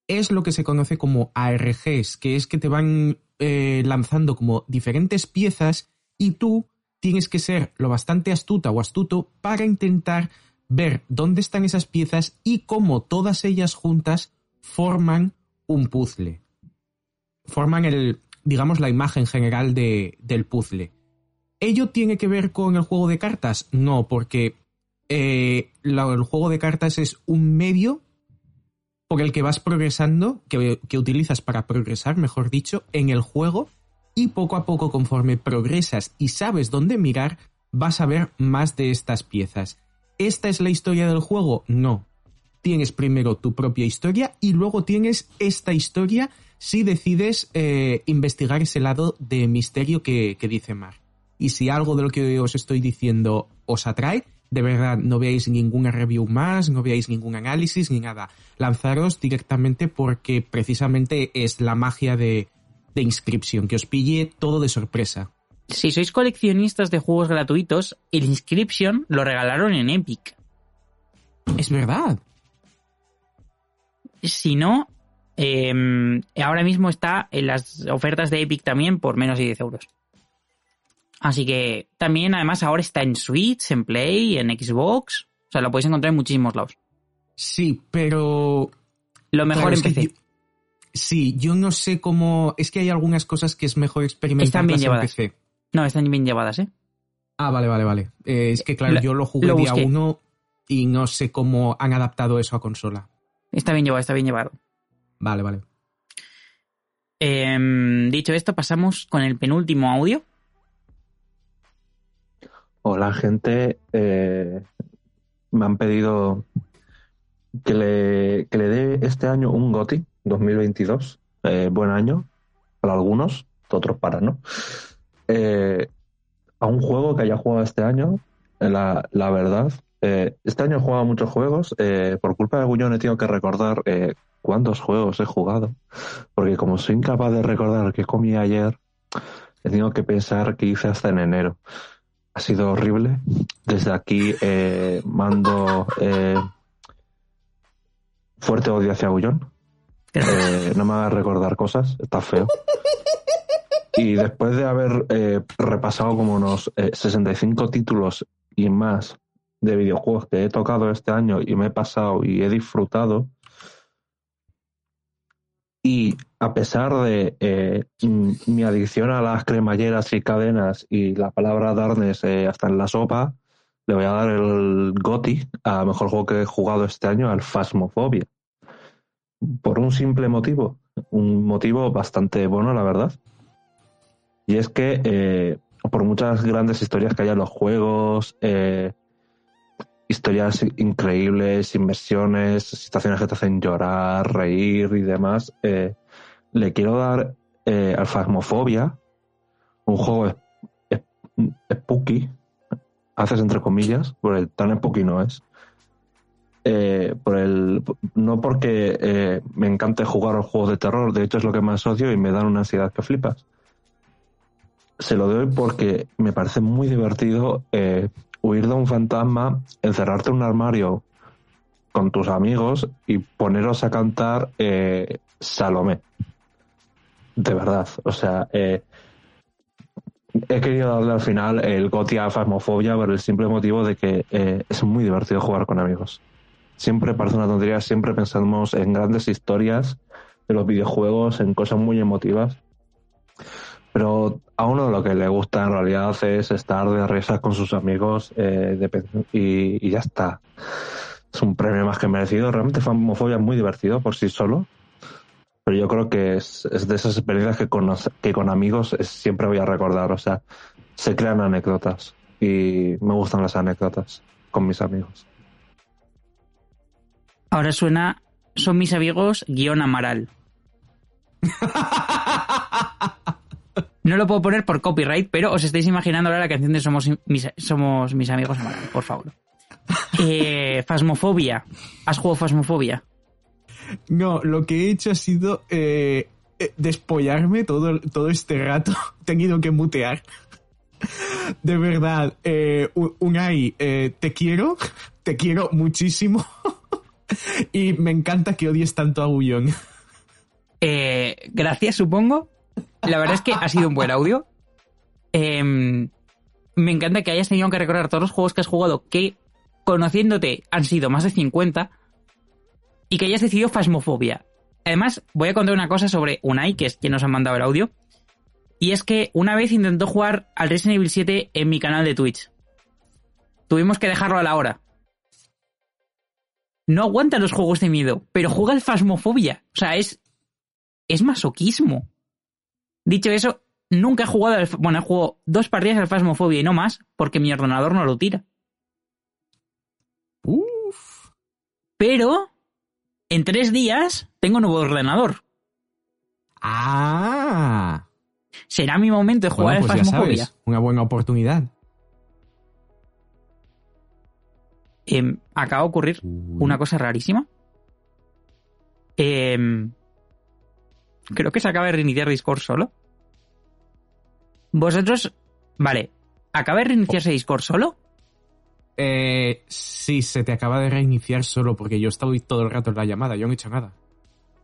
Es lo que se conoce como ARGs, que es que te van eh, lanzando como diferentes piezas y tú tienes que ser lo bastante astuta o astuto para intentar ver dónde están esas piezas y cómo todas ellas juntas forman un puzzle. Forman el, digamos, la imagen general de, del puzzle. ¿Ello tiene que ver con el juego de cartas? No, porque eh, el juego de cartas es un medio por el que vas progresando, que, que utilizas para progresar, mejor dicho, en el juego y poco a poco conforme progresas y sabes dónde mirar, vas a ver más de estas piezas. ¿Esta es la historia del juego? No tienes primero tu propia historia y luego tienes esta historia si decides eh, investigar ese lado de misterio que, dice Mar. Y si algo de lo que os estoy diciendo os atrae, de verdad no veáis ninguna review más, no veáis ningún análisis ni nada. Lanzaros directamente porque precisamente es la magia de, de inscripción, que os pille todo de sorpresa. Si sois coleccionistas de juegos gratuitos, el Inscription lo regalaron en Epic. Es verdad. Si no, em, ahora mismo está en las ofertas de Epic también por menos de 10 euros. Así que también, además, ahora está en Switch, en Play, en Xbox. O sea, lo podéis encontrar en muchísimos lados. Sí, pero. Lo mejor en PC. sí, yo no sé cómo. Es que hay algunas cosas que es mejor experimentar están bien llevadas. No, están bien llevadas, ¿eh? Ah, vale, vale, vale. Eh, es que, claro, yo lo jugué día uno y no sé cómo han adaptado eso a consola. Está bien llevado, está bien llevado. Vale, vale. Em, dicho esto, pasamos con el penúltimo audio. Hola, gente. Eh, me han pedido que le, le dé este año un GOTI 2022. Eh, buen año para algunos, otros para no. Eh, a un juego que haya jugado este año, la, la verdad, eh, este año he jugado muchos juegos. Eh, por culpa de Gullón he tenido que recordar eh, cuántos juegos he jugado. Porque como soy incapaz de recordar qué comí ayer, he tenido que pensar qué hice hasta en enero. Ha sido horrible. Desde aquí mando fuerte odio hacia Gullón. no me haga recordar cosas, está feo. Y después de haber repasado como unos 65 títulos y más de videojuegos que he tocado este año y me he pasado y he disfrutado. Y a pesar de eh, mi adicción a las cremalleras y cadenas y la palabra darnes eh, hasta en la sopa, le voy a dar el GOTI a mejor juego que he jugado este año, al Phasmophobia. Por un simple motivo, un motivo bastante bueno, la verdad. Y es que eh, por muchas grandes historias que hay en los juegos, historias increíbles, inversiones, situaciones que te hacen llorar, reír y demás. Eh, le quiero dar eh, al Phasmophobia, un juego spooky, haces entre comillas, por el tan spooky no es. Eh, por el, no porque eh, me encante jugar a juegos de terror, de hecho es lo que más odio y me dan una ansiedad que flipas. Se lo doy porque me parece muy divertido huir de un fantasma, encerrarte en un armario con tus amigos y poneros a cantar eh, Salomé. De verdad, o sea, eh, he querido darle al final el goti a Fasmofobia por el simple motivo de que eh, es muy divertido jugar con amigos. Siempre parece una tontería, siempre pensamos en grandes historias de los videojuegos, en cosas muy emotivas pero a uno lo que le gusta en realidad es estar de risas con sus amigos eh, y, ya está. Es un premio más que merecido. Realmente Famofobia es muy divertido por sí solo. Pero yo creo que es, de esas experiencias que con, que con amigos siempre voy a recordar. O sea, se crean anécdotas. Y me gustan las anécdotas con mis amigos. Ahora suena Son mis amigos guion Amaral. No lo puedo poner por copyright, pero os estáis imaginando ahora la canción de Somos mis, somos mis amigos por favor. Eh, Fasmofobia. ¿Has jugado Fasmofobia? No, lo que he hecho ha sido eh, eh, despollarme todo, todo este rato. He tenido que mutear. De verdad, eh, Un- Unai, eh, te quiero, te quiero muchísimo. Y me encanta que odies tanto a Bullón. Eh, gracias, supongo. La verdad es que ha sido un buen audio. Em, me encanta que hayas tenido que recordar todos los juegos que has jugado que, conociéndote, han sido más de 50 y que hayas decidido Fasmofobia. Además, voy a contar una cosa sobre Unai, que es quien nos ha mandado el audio. Y es que una vez intentó jugar al Resident Evil 7 en mi canal de Twitch. Tuvimos que dejarlo a la hora. No aguanta los juegos de miedo, pero juega al Fasmofobia. O sea, es, es masoquismo. Dicho eso, nunca he jugado al... Bueno, he jugado dos partidas al Fasmofobia y no más, porque mi ordenador no lo tira. Uf. Pero, en tres días, tengo nuevo ordenador. Ah. Será mi momento de jugar Bueno, pues al ya sabes, una buena oportunidad. Em, acaba de ocurrir una cosa rarísima. Em, creo que se acaba de reiniciar Discord solo. Vosotros... Vale. ¿Acaba de reiniciarse Discord solo? Eh, sí, se te acaba de reiniciar solo porque yo he estado todo el rato en la llamada, yo no he hecho nada.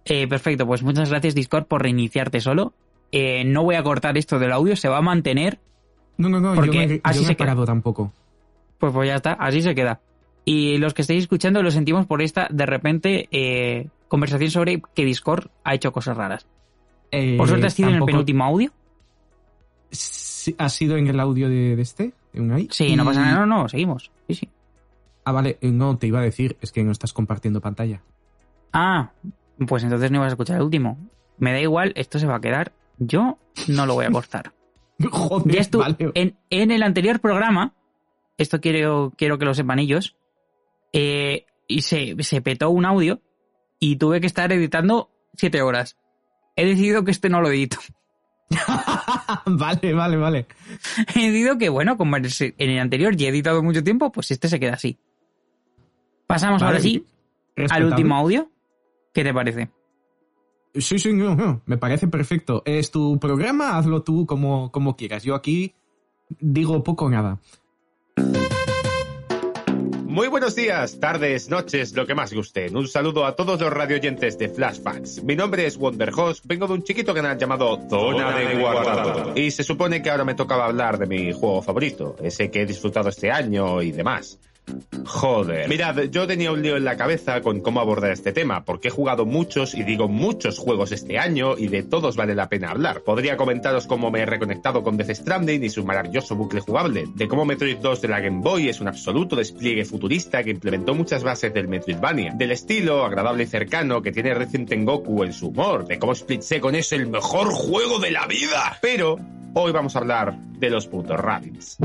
Eh, perfecto, pues muchas gracias Discord por reiniciarte solo. Eh, no voy a cortar esto del audio, se va a mantener. No, no, no, yo Porque no he, así yo se he queda. parado tampoco. Pues, pues ya está, así se queda. Y los que estáis escuchando lo sentimos por esta, de repente, eh, conversación sobre que Discord ha hecho cosas raras. Eh, Por suerte has sido en el penúltimo audio. ¿Ha sido en el audio de, de este? ¿De Unai? Sí, no pasa nada, no, no, seguimos. Sí, sí. Ah, vale, eh, no, te iba a decir, es que no estás compartiendo pantalla. Ah, pues entonces no ibas a escuchar el último. Me da igual, esto se va a quedar. Yo no lo voy a cortar. Joder, Ya estuve vale. en, en el anterior programa, esto quiero, quiero que lo sepan ellos, eh, y se, se petó un audio y tuve que estar editando siete horas. He decidido que este no lo edito. vale, vale, vale. He decidido que, bueno, como en el anterior ya he editado mucho tiempo, pues este se queda así. Pasamos Vale, ahora sí al último audio. ¿Qué te parece? Sí, sí, no, no, me parece perfecto. Es tu programa, hazlo tú como, como quieras. Yo aquí digo poco o nada. Muy buenos días, tardes, noches, lo que más gusten. Un saludo a todos los radioyentes de Flashbacks. Mi nombre es Wonderhost, vengo de un chiquito canal llamado Zona de Guardado. Y se supone que ahora me tocaba hablar de mi juego favorito, ese que he disfrutado este año y demás. Joder. Mirad, yo tenía un lío en la cabeza con cómo abordar este tema, porque he jugado muchos, y digo muchos juegos este año, y de todos vale la pena hablar. Podría comentaros cómo me he reconectado con Death Stranding y su maravilloso bucle jugable, de cómo Metroid 2 de la Game Boy es un absoluto despliegue futurista que implementó muchas bases del Metroidvania, del estilo agradable y cercano que tiene Resident Tengoku en su humor, de cómo Split Second es el mejor juego de la vida. Pero hoy vamos a hablar de los putos Rabbids.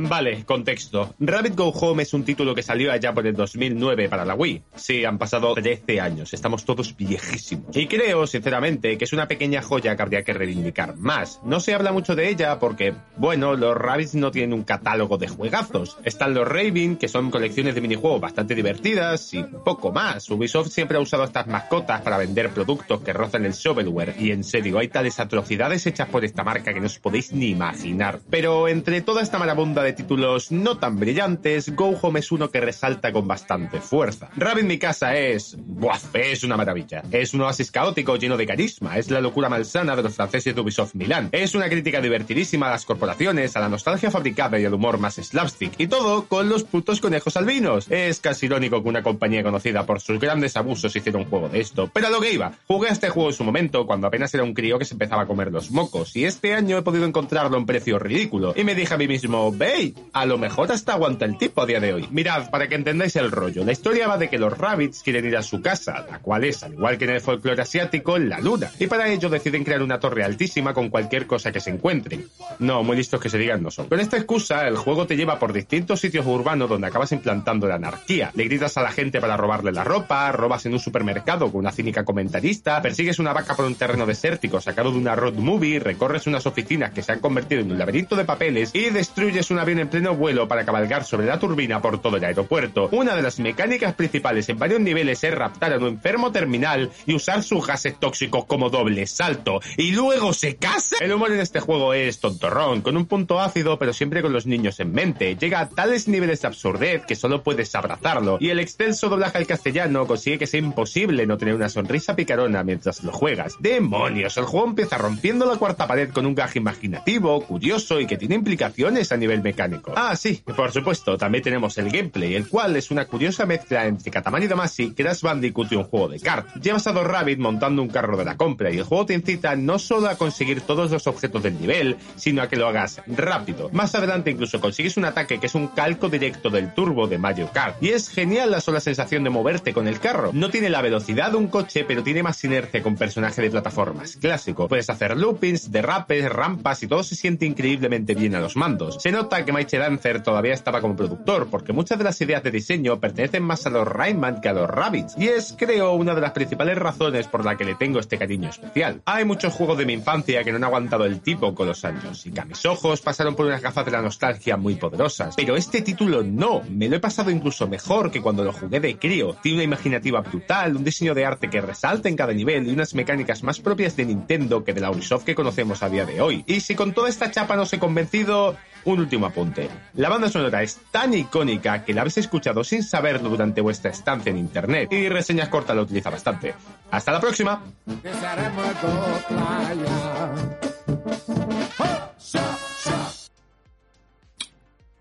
Vale, contexto. Rabbit Go Home es un título que salió allá por el 2009 para la Wii. Sí, han pasado 13 años, estamos todos viejísimos. Y creo, sinceramente, que es una pequeña joya que habría que reivindicar más. No se habla mucho de ella porque, bueno, los Rabbids no tienen un catálogo de juegazos. Están los Raven, que son colecciones de minijuegos bastante divertidas y poco más. Ubisoft siempre ha usado estas mascotas para vender productos que rozan el shovelware. Y en serio, hay tales atrocidades hechas por esta marca que no os podéis ni imaginar. Pero entre toda esta marabunda de títulos no tan brillantes, Go Home es uno que resalta con bastante fuerza. Rabbit Mi Casa es... ¡Buah! Es una maravilla. Es un oasis caótico lleno de carisma. Es la locura malsana de los franceses de Ubisoft Milán. Es una crítica divertidísima a las corporaciones, a la nostalgia fabricada y al humor más slapstick. Y todo con los putos conejos albinos. Es casi irónico que una compañía conocida por sus grandes abusos hiciera un juego de esto. Pero a lo que iba. Jugué a este juego en su momento cuando apenas era un crío que se empezaba a comer los mocos. Y este año he podido encontrarlo un precio ridículo. Y me dije a mí mismo, ¿ves? A lo mejor hasta aguanta el tipo a día de hoy. Mirad, para que entendáis el rollo, la historia va de que los rabbits quieren ir a su casa, la cual es, al igual que en el folclore asiático, la luna, y para ello deciden crear una torre altísima con cualquier cosa que se encuentren. No, muy listos que se digan no son. Con esta excusa, el juego te lleva por distintos sitios urbanos donde acabas implantando la anarquía. Le gritas a la gente para robarle la ropa, robas en un supermercado con una cínica comentarista, persigues una vaca por un terreno desértico sacado de una road movie, recorres unas oficinas que se han convertido en un laberinto de papeles y destruyes un en pleno vuelo para cabalgar sobre la turbina por todo el aeropuerto. Una de las mecánicas principales en varios niveles es raptar a un enfermo terminal y usar sus gases tóxicos como doble salto. Y luego se casa. El humor en este juego es tontorrón, con un punto ácido, pero siempre con los niños en mente. Llega a tales niveles de absurdez que solo puedes abrazarlo. Y el extenso doblaje al castellano consigue que sea imposible no tener una sonrisa picarona mientras lo juegas. ¡Demonios! El juego empieza rompiendo la cuarta pared con un gaje imaginativo, curioso y que tiene implicaciones a nivel mecánico. Ah, sí, por supuesto, también tenemos el gameplay, el cual es una curiosa mezcla entre Katamari Damacy, Crash Bandicoot y un juego de kart. Llevas a dos Rabbit montando un carro de la compra y el juego te incita no solo a conseguir todos los objetos del nivel, sino a que lo hagas rápido. Más adelante incluso consigues un ataque que es un calco directo del turbo de Mario Kart. Y es genial la sola sensación de moverte con el carro. No tiene la velocidad de un coche, pero tiene más inercia con personaje de plataformas clásico. Puedes hacer loopings, derrapes, rampas y todo se siente increíblemente bien a los mandos. Se nota que Maiche Dancer todavía estaba como productor, porque muchas de las ideas de diseño pertenecen más a los Rayman que a los Rabbits, y es, creo, una de las principales razones por la que le tengo este cariño especial. Hay muchos juegos de mi infancia que no han aguantado el tipo con los años, y que a mis ojos pasaron por unas gafas de la nostalgia muy poderosas, pero este título no, me lo he pasado incluso mejor que cuando lo jugué de crío. Tiene una imaginativa brutal, un diseño de arte que resalta en cada nivel y unas mecánicas más propias de Nintendo que de la Ubisoft que conocemos a día de hoy. Y si con toda esta chapa no os he convencido, un último apunte. La banda sonora es tan icónica que la habéis escuchado sin saberlo durante vuestra estancia en internet y reseñas cortas la utiliza bastante. ¡Hasta la próxima!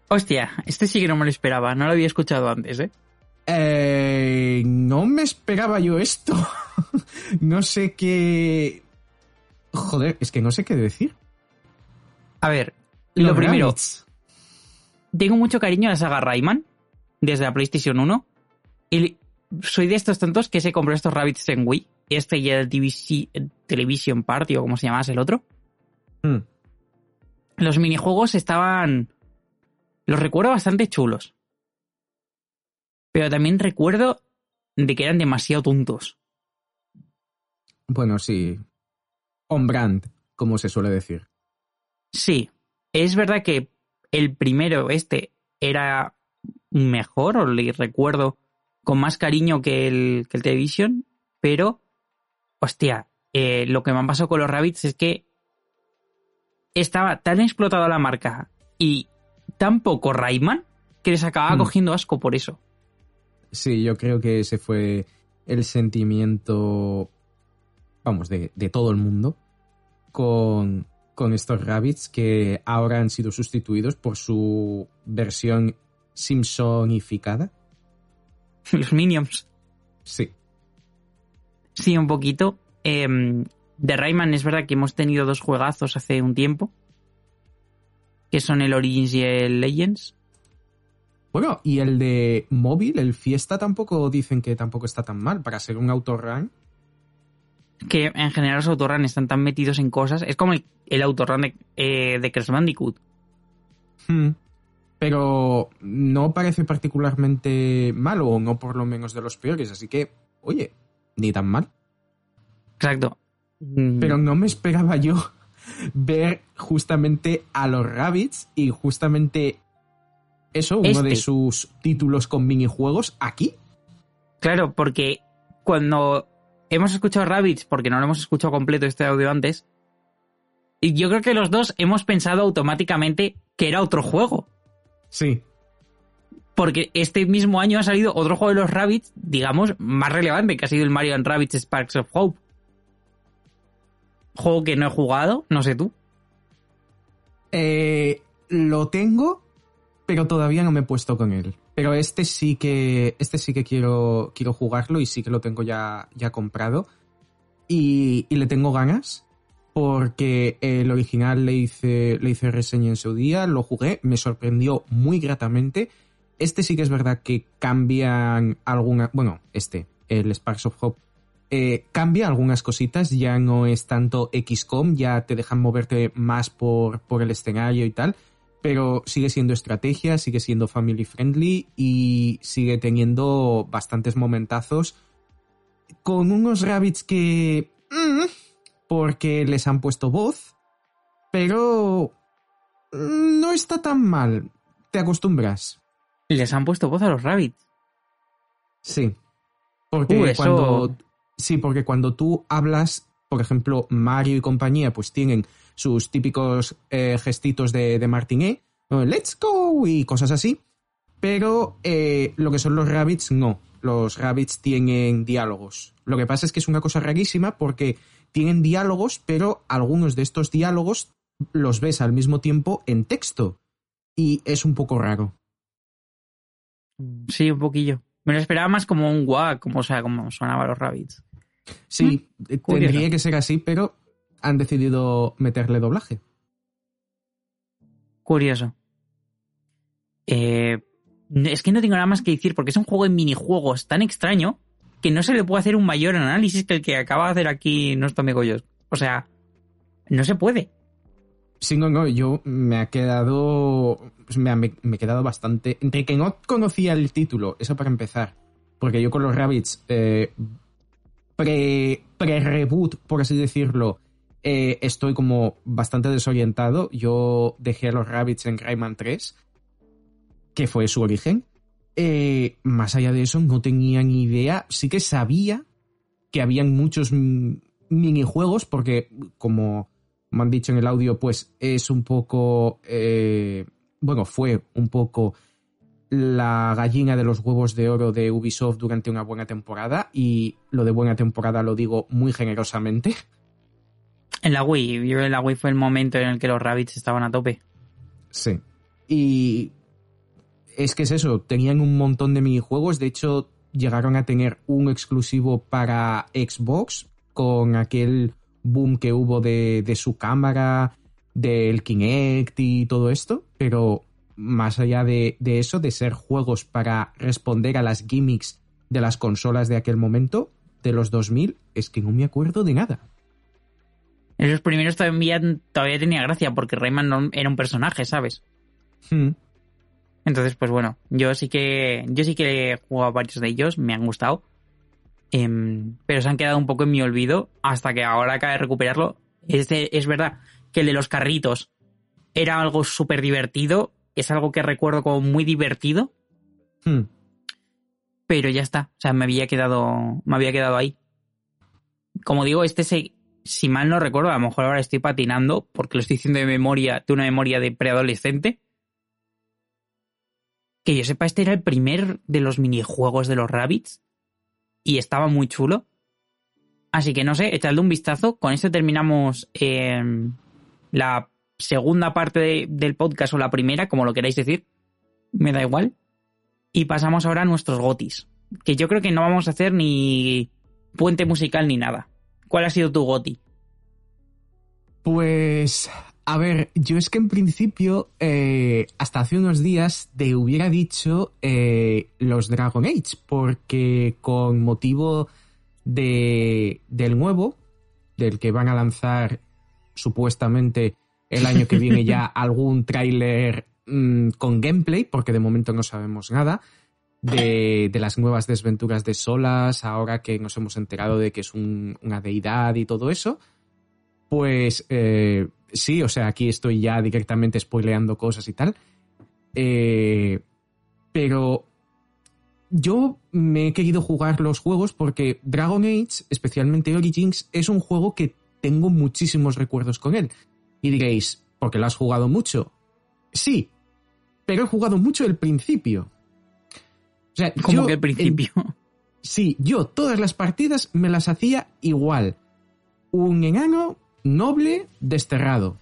Hostia, este sí que no me lo esperaba, no lo había escuchado antes, ¿eh? Eh, no me esperaba yo esto. no sé qué... Joder, es que no sé qué decir. A ver, lo primero, tengo mucho cariño a la saga Rayman, desde la PlayStation 1, y soy de estos tontos que se compró estos Rabbits en Wii, este y el TVC Television Party, o como se llamase el otro. Hmm. Los minijuegos estaban... Los recuerdo bastante chulos. Pero también recuerdo de que eran demasiado tontos. Bueno, sí. On brand, como se suele decir. Sí, es verdad que el primero, este, era mejor, o le recuerdo con más cariño que el, que el Television, pero, hostia, eh, lo que me ha pasado con los Rabbits es que estaba tan explotada la marca y tan poco Rayman que les acababa Hmm. cogiendo asco por eso. Sí, yo creo que ese fue el sentimiento, vamos, de, de todo el mundo con, con estos rabbits que ahora han sido sustituidos por su versión Simpsonificada. Los Minions. Sí. Sí, un poquito. Eh, de Rayman es verdad que hemos tenido dos juegazos hace un tiempo. Que son el Origins y el Legends. Bueno, y el de móvil, el Fiesta, tampoco dicen que tampoco está tan mal para ser un autorun. Que en general los autorun están tan metidos en cosas. Es como el, el autorun de, eh, de Crash Bandicoot. Hmm. Pero no parece particularmente malo, o no por lo menos de los peores, así que, oye, ni tan mal. Exacto. Mm, Pero no me esperaba yo ver justamente a los Rabbits y justamente eso, uno de Este. sus títulos con minijuegos aquí. Claro, porque cuando hemos escuchado Rabbits, porque no lo hemos escuchado completo este audio antes, y yo creo que los dos hemos pensado automáticamente que era otro juego. Sí, Porque este mismo año ha salido otro juego de los Rabbits, digamos, más relevante, que ha sido el Mario and Rabbits Sparks of Hope. Juego que no he jugado, no sé tú. Eh, lo tengo, pero todavía no me he puesto con él. Pero este sí que, este sí que quiero, quiero jugarlo y sí que lo tengo ya, ya comprado. Y, y le tengo ganas porque el original le hice, le hice reseña en su día, lo jugué, me sorprendió muy gratamente. Este sí que es verdad que cambian alguna, bueno, este, el Sparks of Hope, eh, cambia algunas cositas, ya no es tanto XCOM, ya te dejan moverte más por, por el escenario y tal, pero sigue siendo estrategia, sigue siendo family friendly y sigue teniendo bastantes momentazos con unos rabbits que... mm, porque les han puesto voz, pero mm, no está tan mal. Te acostumbras. Les han puesto voz a los rabbits. Sí. Porque Uh, eso- cuando. Sí, porque cuando tú hablas, por ejemplo, Mario y compañía, pues tienen sus típicos eh, gestitos de, de Martinet, let's go y cosas así. Pero eh, lo que son los rabbits, no. Los rabbits tienen diálogos. Lo que pasa es que es una cosa rarísima porque tienen diálogos, pero algunos de estos diálogos los ves al mismo tiempo en texto. Y es un poco raro. Sí, un poquillo. Me lo esperaba más como un guac, como, sea, como sonaban los rabbits. Sí, eh, curioso. tendría que ser así, pero han decidido meterle doblaje. Curioso. Eh, es que no tengo nada más que decir porque es un juego de minijuegos tan extraño que no se le puede hacer un mayor análisis que el que acaba de hacer aquí nuestro amigo Josh. O sea, no se puede. Sí, no, no, yo me ha quedado. me, ha- me- me he quedado bastante. Entre que no conocía el título, eso para empezar. Porque yo con los Rabbits, eh, pre- pre-reboot, por así decirlo, eh, estoy como bastante desorientado. Yo dejé a los Rabbits en Rayman 3, que fue su origen. Eh, más allá de eso, no tenía ni idea. Sí que sabía que habían muchos minijuegos, porque como me han dicho en el audio, pues es un poco, eh, bueno, fue un poco la gallina de los huevos de oro de Ubisoft durante una buena temporada y lo de buena temporada lo digo muy generosamente. En la Wii, yo en la Wii fue el momento en el que los rabbits estaban a tope. Sí. Y es que es eso, tenían un montón de minijuegos, de hecho llegaron a tener un exclusivo para Xbox con aquel boom que hubo de, de su cámara, del Kinect y todo esto, pero más allá de, de eso, de ser juegos para responder a las gimmicks de las consolas de aquel momento, de los 2000, es que no me acuerdo de nada. En los primeros todavía, todavía tenía gracia porque Rayman no era un personaje, ¿sabes? Hmm. Entonces, pues bueno, yo sí que yo sí que he jugado a varios de ellos, me han gustado. Em, pero se han quedado un poco en mi olvido hasta que ahora acaba de recuperarlo. Es, de- es verdad que el de los carritos era algo súper divertido, es algo que recuerdo como muy divertido, Hmm. pero ya está. O sea, me había quedado, me había quedado ahí. Como digo, este se, si mal no recuerdo, a lo mejor ahora estoy patinando porque lo estoy diciendo de memoria, de una memoria de preadolescente. Que yo sepa, este era el primer de los minijuegos de los Rabbits y estaba muy chulo. Así que no sé, echadle un vistazo. Con esto terminamos eh, la segunda parte de- del podcast o la primera, como lo queráis decir. Me da igual. Y pasamos ahora a nuestros gotis. Que yo creo que no vamos a hacer ni puente musical ni nada. ¿Cuál ha sido tu goti? Pues, a ver, yo es que en principio, eh, hasta hace unos días, te hubiera dicho eh, los Dragon Age, porque con motivo de, del nuevo, del que van a lanzar supuestamente el año que viene ya algún tráiler mm, con gameplay, porque de momento no sabemos nada, de, de las nuevas desventuras de Solas, ahora que nos hemos enterado de que es un- una deidad y todo eso. Pues eh, sí, o sea, aquí estoy ya directamente spoileando cosas y tal. Eh, pero yo me he querido jugar los juegos porque Dragon Age, especialmente Origins, es un juego que tengo muchísimos recuerdos con él. Y diréis, ¿porque lo has jugado mucho? Sí, pero he jugado mucho el principio. O sea, Como que en- principio. Sí, yo todas las partidas me las hacía igual. Un enano noble desterrado.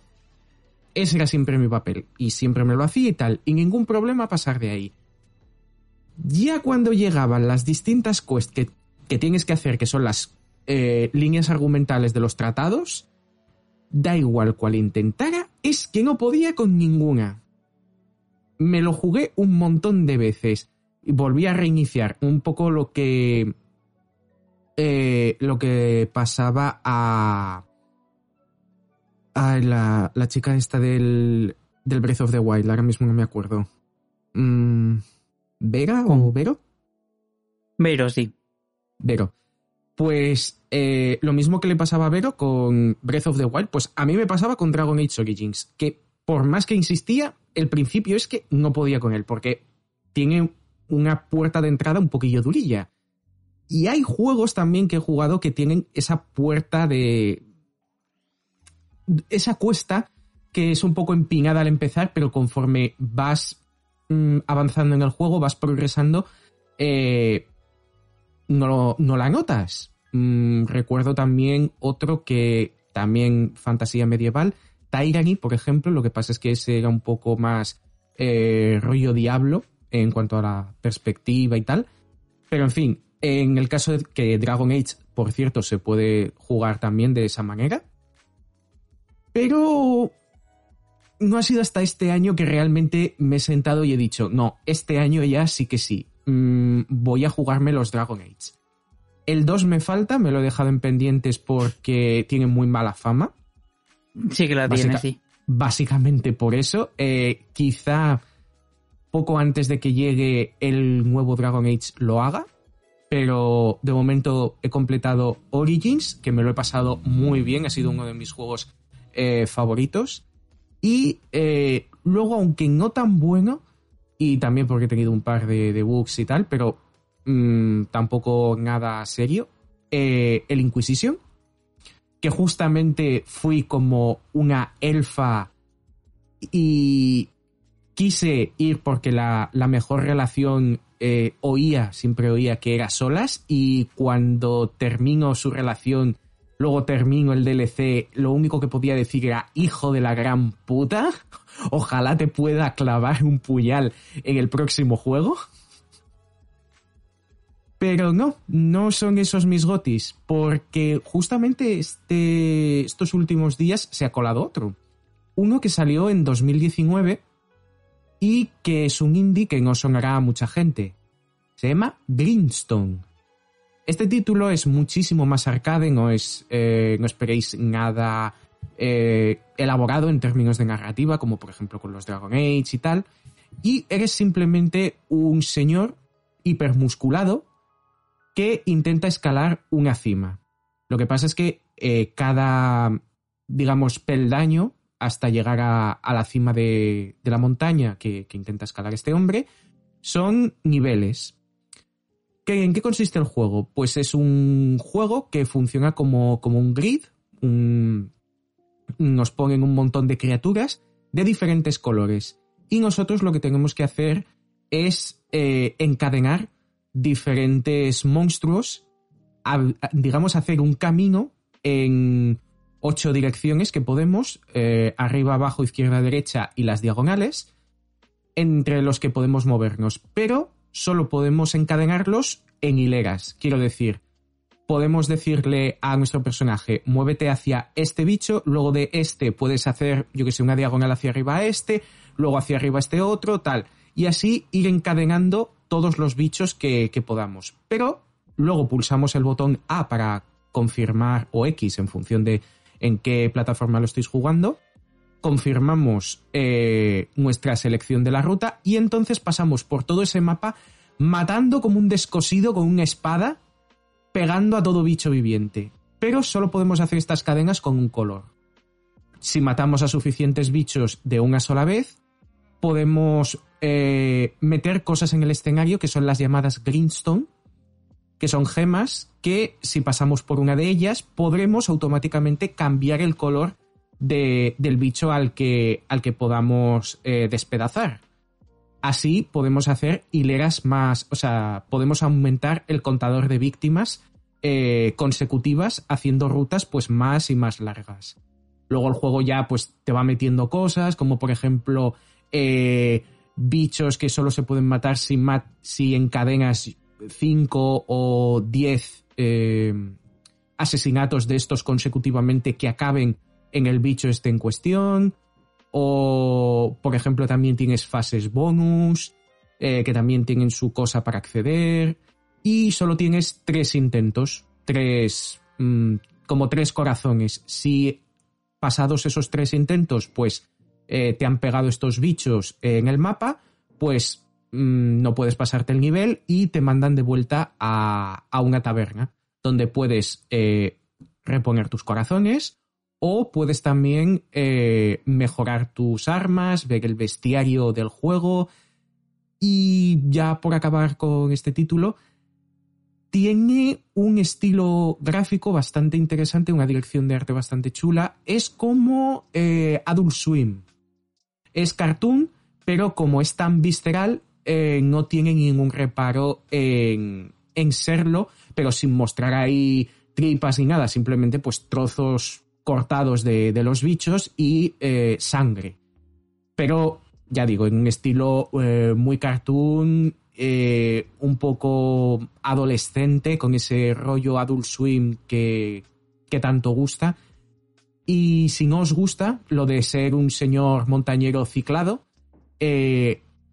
Ese era siempre mi papel. Y siempre me lo hacía y tal. Y ningún problema pasar de ahí. Ya cuando llegaban las distintas quests que, que tienes que hacer, que son las eh, líneas argumentales de los tratados, da igual cual intentara, es que no podía con ninguna. Me lo jugué un montón de veces y volví a reiniciar un poco lo que eh, lo que pasaba a a la, la chica esta del, del Breath of the Wild, ahora mismo no me acuerdo. Mm, ¿Vega o Vero? Vero, sí. Vero. Pues eh, lo mismo que le pasaba a Vero con Breath of the Wild, pues a mí me pasaba con Dragon Age Origins, que por más que insistía, el principio es que no podía con él, porque tiene una puerta de entrada un poquillo durilla. Y hay juegos también que he jugado que tienen esa puerta de... esa cuesta que es un poco empinada al empezar, pero conforme vas mm, avanzando en el juego, vas progresando, eh, no, no la notas. Mm, recuerdo también otro que también fantasía medieval, Tyranny, por ejemplo, lo que pasa es que ese era un poco más eh, rollo diablo en cuanto a la perspectiva y tal. Pero en fin, en el caso de que Dragon Age, por cierto, se puede jugar también de esa manera. Pero no ha sido hasta este año que realmente me he sentado y he dicho, no, este año ya sí que sí, mm, voy a jugarme los Dragon Age. El 2 me falta, me lo he dejado en pendientes porque tiene muy mala fama. Sí que la tiene, sí. Básicamente por eso. Eh, quizá poco antes de que llegue el nuevo Dragon Age lo haga. Pero de momento he completado Origins, que me lo he pasado muy bien, ha sido uno de mis juegos eh, favoritos. Y eh, luego, aunque no tan bueno, y también porque he tenido un par de, de bugs y tal, pero mmm, tampoco nada serio, eh, el Inquisition, que justamente fui como una elfa y quise ir porque la, la mejor relación eh, oía, siempre oía que era solas y cuando termino su relación luego termino el DLC, lo único que podía decir era hijo de la gran puta, ojalá te pueda clavar un puñal en el próximo juego. Pero no, no son esos mis gotis, porque justamente este, estos últimos días se ha colado otro. Uno que salió en 2019 y que es un indie que no sonará a mucha gente. Se llama Greenstone. Este título es muchísimo más arcade, no, es, eh, no esperéis nada eh, elaborado en términos de narrativa, como por ejemplo con los Dragon Age y tal. Y eres simplemente un señor hipermusculado que intenta escalar una cima. Lo que pasa es que eh, cada, digamos, peldaño hasta llegar a, la cima de, de la montaña que, que intenta escalar este hombre son niveles. ¿Qué- ¿En qué consiste el juego? Pues es un juego que funciona como, como un grid. un- nos ponen un montón de criaturas de diferentes colores. Y nosotros lo que tenemos que hacer es eh, encadenar diferentes monstruos, digamos, hacer un camino en ocho direcciones que podemos, eh, arriba, abajo, izquierda, derecha y las diagonales, entre los que podemos movernos. Pero solo podemos encadenarlos en hileras. Quiero decir, podemos decirle a nuestro personaje, muévete hacia este bicho, luego de este puedes hacer, yo que sé, una diagonal hacia arriba a este, luego hacia arriba a este otro, tal. Y así ir encadenando todos los bichos que, podamos. Pero luego pulsamos el botón A para confirmar o X en función de en qué plataforma lo estéis jugando. Confirmamos eh, nuestra selección de la ruta y entonces pasamos por todo ese mapa matando como un descosido con una espada pegando a todo bicho viviente. Pero solo podemos hacer estas cadenas con un color. Si matamos a suficientes bichos de una sola vez, podemos eh, meter cosas en el escenario que son las llamadas Greenstone, que son gemas que si pasamos por una de ellas podremos automáticamente cambiar el color de- del bicho al que, al que podamos eh, despedazar. Así podemos hacer hileras más, o sea, podemos aumentar el contador de víctimas eh, consecutivas haciendo rutas pues más y más largas. Luego el juego ya pues te va metiendo cosas como por ejemplo eh, bichos que solo se pueden matar si, mat- si encadenas 5 o 10 eh, asesinatos de estos consecutivamente que acaben en el bicho este en cuestión. O, por ejemplo, también tienes fases bonus, eh, que también tienen su cosa para acceder. Y solo tienes tres intentos, tres, mm, como tres corazones. Si pasados esos tres intentos, pues eh, te han pegado estos bichos en el mapa, pues mm, no puedes pasarte el nivel y te mandan de vuelta a, a una taberna, donde puedes eh, reponer tus corazones o puedes también eh, mejorar tus armas, ver el bestiario del juego. Y ya por acabar con este título, tiene un estilo gráfico bastante interesante, una dirección de arte bastante chula. Es como eh, Adult Swim. Es cartoon, pero como es tan visceral, eh, no tiene ningún reparo en, en serlo, pero sin mostrar ahí tripas ni nada, simplemente pues trozos cortados de, de los bichos y eh, sangre. Pero, ya digo, en un estilo eh, muy cartoon, eh, un poco adolescente, con ese rollo adult swim que, que tanto gusta. Y si no os gusta lo de ser un señor montañero ciclado,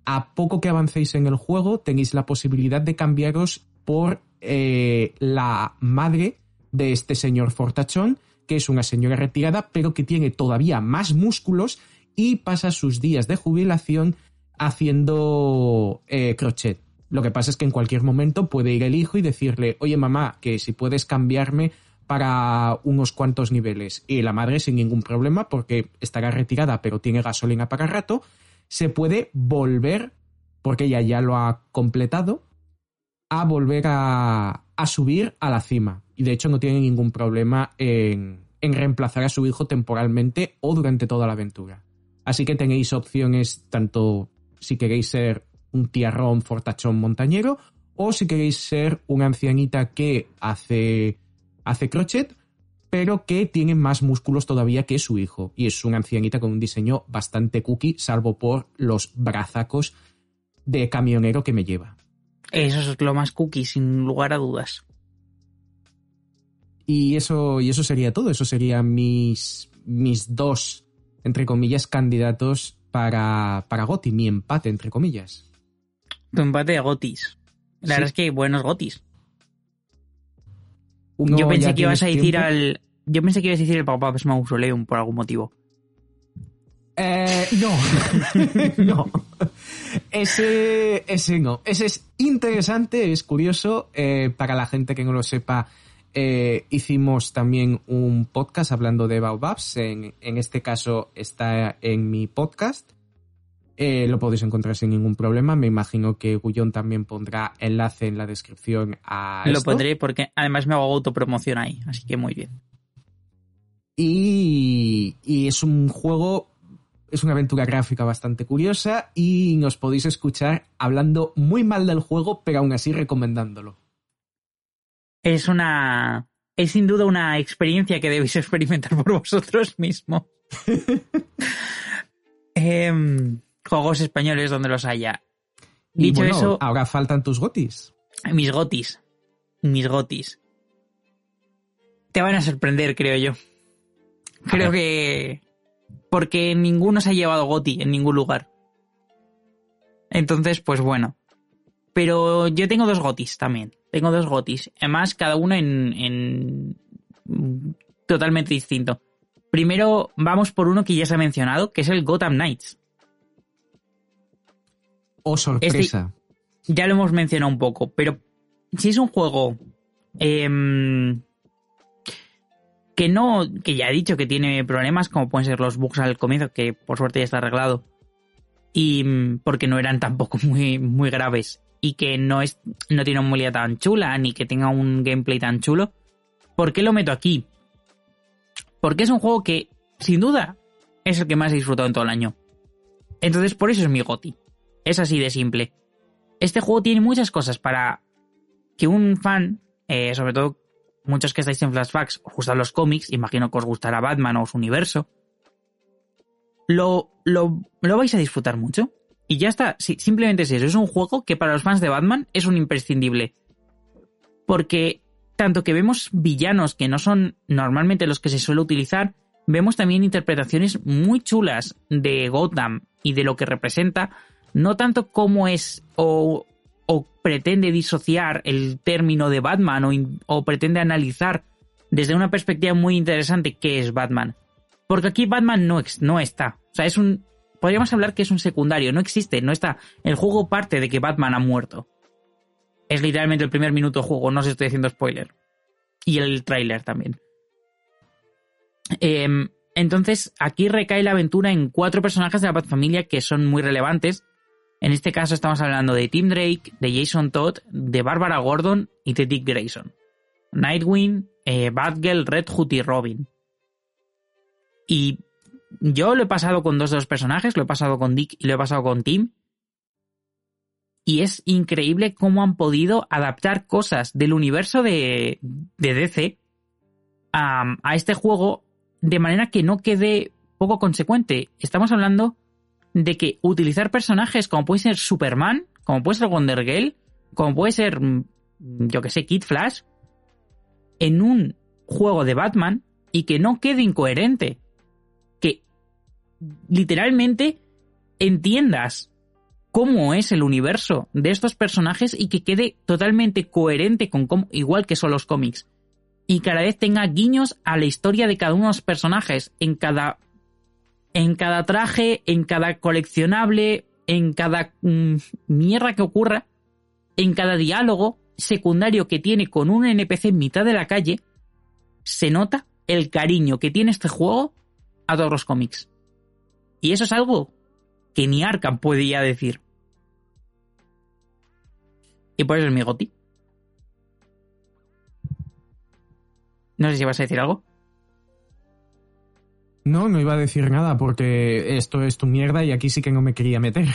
a poco que avancéis en el juego tenéis la posibilidad de cambiaros por la madre de este señor fortachón, que es una señora retirada, pero que tiene todavía más músculos y pasa sus días de jubilación haciendo eh, crochet. Lo que pasa es que en cualquier momento puede ir el hijo y decirle, oye mamá, que si puedes cambiarme para unos cuantos niveles. Y la madre sin ningún problema, porque estará retirada, pero tiene gasolina para rato, se puede volver, porque ella ya lo ha completado, a volver a, a subir a la cima. Y de hecho no tiene ningún problema en, en reemplazar a su hijo temporalmente o durante toda la aventura. Así que tenéis opciones tanto si queréis ser un tierrón fortachón montañero o si queréis ser una ancianita que hace, hace crochet pero que tiene más músculos todavía que su hijo. Y es una ancianita con un diseño bastante cookie, salvo por los brazacos de camionero que me lleva. Eso es lo más cookie, sin lugar a dudas. Y eso, y eso sería todo. Eso serían mis, mis dos, entre comillas, candidatos para, para Goti, mi empate, entre comillas. Tu empate de Gotis. La Sí. verdad es que buenos Gotis. Uno yo pensé que ibas a decir tiempo. al. Yo pensé que ibas a decir el Papá Mausoleum por algún motivo. Eh, no, no. Ese, ese no. Ese es interesante, es curioso. Eh, para la gente que no lo sepa, eh, hicimos también un podcast hablando de Baobabs. En, en este caso está en mi podcast. Lo podéis encontrar sin ningún problema. Me imagino que Gullón también pondrá enlace en la descripción a Lo esto. pondré porque además me hago autopromoción ahí, así que muy bien. Y, y es un juego, es una aventura gráfica bastante curiosa y nos podéis escuchar hablando muy mal del juego, pero aún así recomendándolo. Es una. Es sin duda una experiencia que debéis experimentar por vosotros mismos. Em, juegos españoles donde los haya. Y Dicho bueno, eso, ahora faltan tus gotis. mis gotis. Mis gotis. Te van a sorprender, creo yo. Creo que. Porque ninguno se ha llevado goti en ningún lugar. Entonces, pues bueno. Pero yo tengo dos gotis también. Tengo dos gotis. Además, cada uno en. en totalmente distinto. Primero, vamos por uno que ya se ha mencionado, que es el Gotham Knights. Oh, sorpresa. ya lo hemos mencionado un poco, pero si es un juego em, que no, que ya he dicho que tiene problemas, como pueden ser los bugs al comienzo, que por suerte ya está arreglado, y mm, porque no eran tampoco muy, muy graves, y que no es, no tiene una movilidad tan chula, ni que tenga un gameplay tan chulo, ¿por qué lo meto aquí? Porque es un juego que, sin duda, es el que más he disfrutado en todo el año. Entonces, por eso es mi goti. Es así de simple este juego tiene muchas cosas para que un fan, eh, sobre todo muchos que estáis en flashbacks, os gustan los cómics, imagino que os gustará Batman o su universo, lo, lo, lo vais a disfrutar mucho. Y ya está, simplemente es eso, es un juego que para los fans de Batman es un imprescindible. Porque tanto que vemos villanos que no son normalmente los que se suele utilizar, vemos también interpretaciones muy chulas de Gotham y de lo que representa, no tanto cómo es o, o pretende disociar el término de Batman o, o pretende analizar desde una perspectiva muy interesante qué es Batman. Porque aquí Batman no, no está. O sea, es un. Podríamos hablar que es un secundario, no existe, no está. El juego parte de que Batman ha muerto. Es literalmente el primer minuto de juego, no os estoy haciendo spoiler. Y el tráiler también. Em, entonces, aquí recae la aventura en cuatro personajes de la Batfamilia que son muy relevantes. En este caso estamos hablando de Tim Drake, de Jason Todd, de Barbara Gordon y de Dick Grayson. Nightwing, eh, Batgirl, Red Hood y Robin. Y yo lo he pasado con dos de los personajes, lo he pasado con Dick y lo he pasado con Tim. Y es increíble cómo han podido adaptar cosas del universo de, DC a este juego de manera que no quede poco consecuente. Estamos hablando de que utilizar personajes como puede ser Superman, como puede ser Wonder Girl, como puede ser, mm, yo que sé, Kid Flash, en un juego de Batman y que no quede incoherente. Que literalmente entiendas cómo es el universo de estos personajes y que quede totalmente coherente con cómo, igual que son los cómics. Y cada vez tenga guiños a la historia de cada uno de los personajes en cada en cada traje, en cada coleccionable, en cada mm, mierda que ocurra, en cada diálogo secundario que tiene con un NPC en mitad de la calle, se nota el cariño que tiene este juego a todos los cómics. Y eso es algo que ni Arkham podía decir. Y por eso es mi goti. No sé si vas a decir algo. No, no iba a decir nada porque esto es tu mierda y aquí sí que no me quería meter.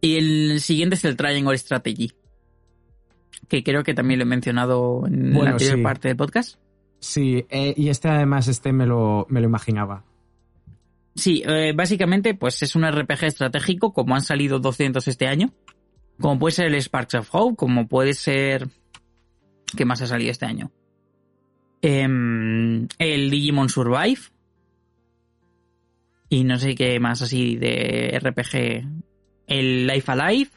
Y el siguiente es el Triangle Strategy. Que creo que también lo he mencionado en Bueno, la anterior sí. parte del podcast. Sí, eh, y este además, este me lo, me lo imaginaba. Sí, eh, básicamente, pues es un RPG estratégico, como han salido 200 este año. Como puede ser el Sparks of Hope, como puede ser. ¿Qué más ha salido este año? Em, el Digimon Survive. Y no sé qué más así de RPG. El Life Alive.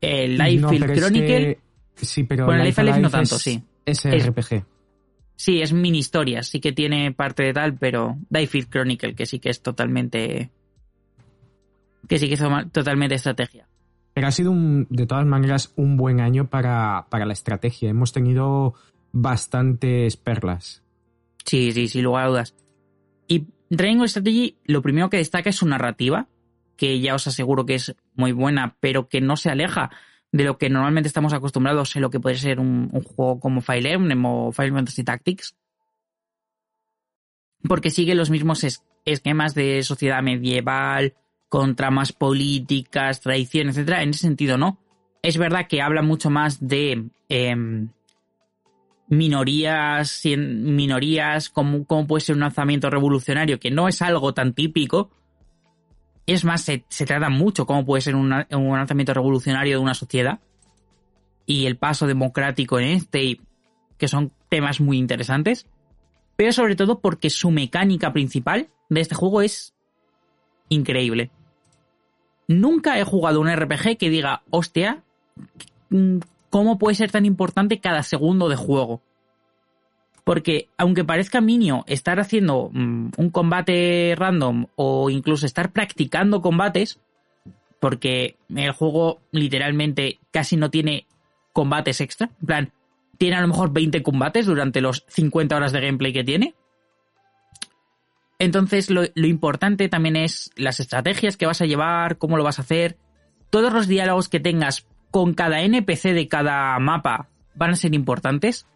El Life No, Field es Chronicle. que- sí, pero Bueno, Life Life Alive no tanto, es- sí. Es RPG. Sí, es mini historias, sí que tiene parte de tal, pero Diefield Chronicle, que sí que es totalmente. que sí que es totalmente estrategia. Pero ha sido, un, de todas maneras, un buen año para, para la estrategia. Hemos tenido bastantes perlas. Sí, sí, sin lugar a dudas. Y Triangle Strategy, lo primero que destaca es su narrativa, que ya os aseguro que es muy buena, pero que no se aleja de lo que normalmente estamos acostumbrados en lo que puede ser un, juego como Fire Emblem o Final Fantasy Tactics. Porque sigue los mismos es- esquemas de sociedad medieval, con tramas políticas, tradición, etc. En ese sentido, no. Es verdad que habla mucho más de em, minorías, minorías, como, como puede ser un lanzamiento revolucionario, que no es algo tan típico. Es más, se, se trata mucho cómo puede ser un lanzamiento revolucionario de una sociedad. Y el paso democrático en este, y- que son temas muy interesantes. Pero sobre todo porque su mecánica principal de este juego es increíble. Nunca he jugado un RPG que diga, hostia, ¿cómo puede ser tan importante cada segundo de juego? Porque aunque parezca minio estar haciendo mm, un combate random o incluso estar practicando combates, porque el juego literalmente casi no tiene combates extra, en plan, tiene a lo mejor 20 combates durante los 50 horas de gameplay que tiene. Entonces lo, lo importante también es las estrategias que vas a llevar, cómo lo vas a hacer, todos los diálogos que tengas con cada NPC de cada mapa van a ser importantes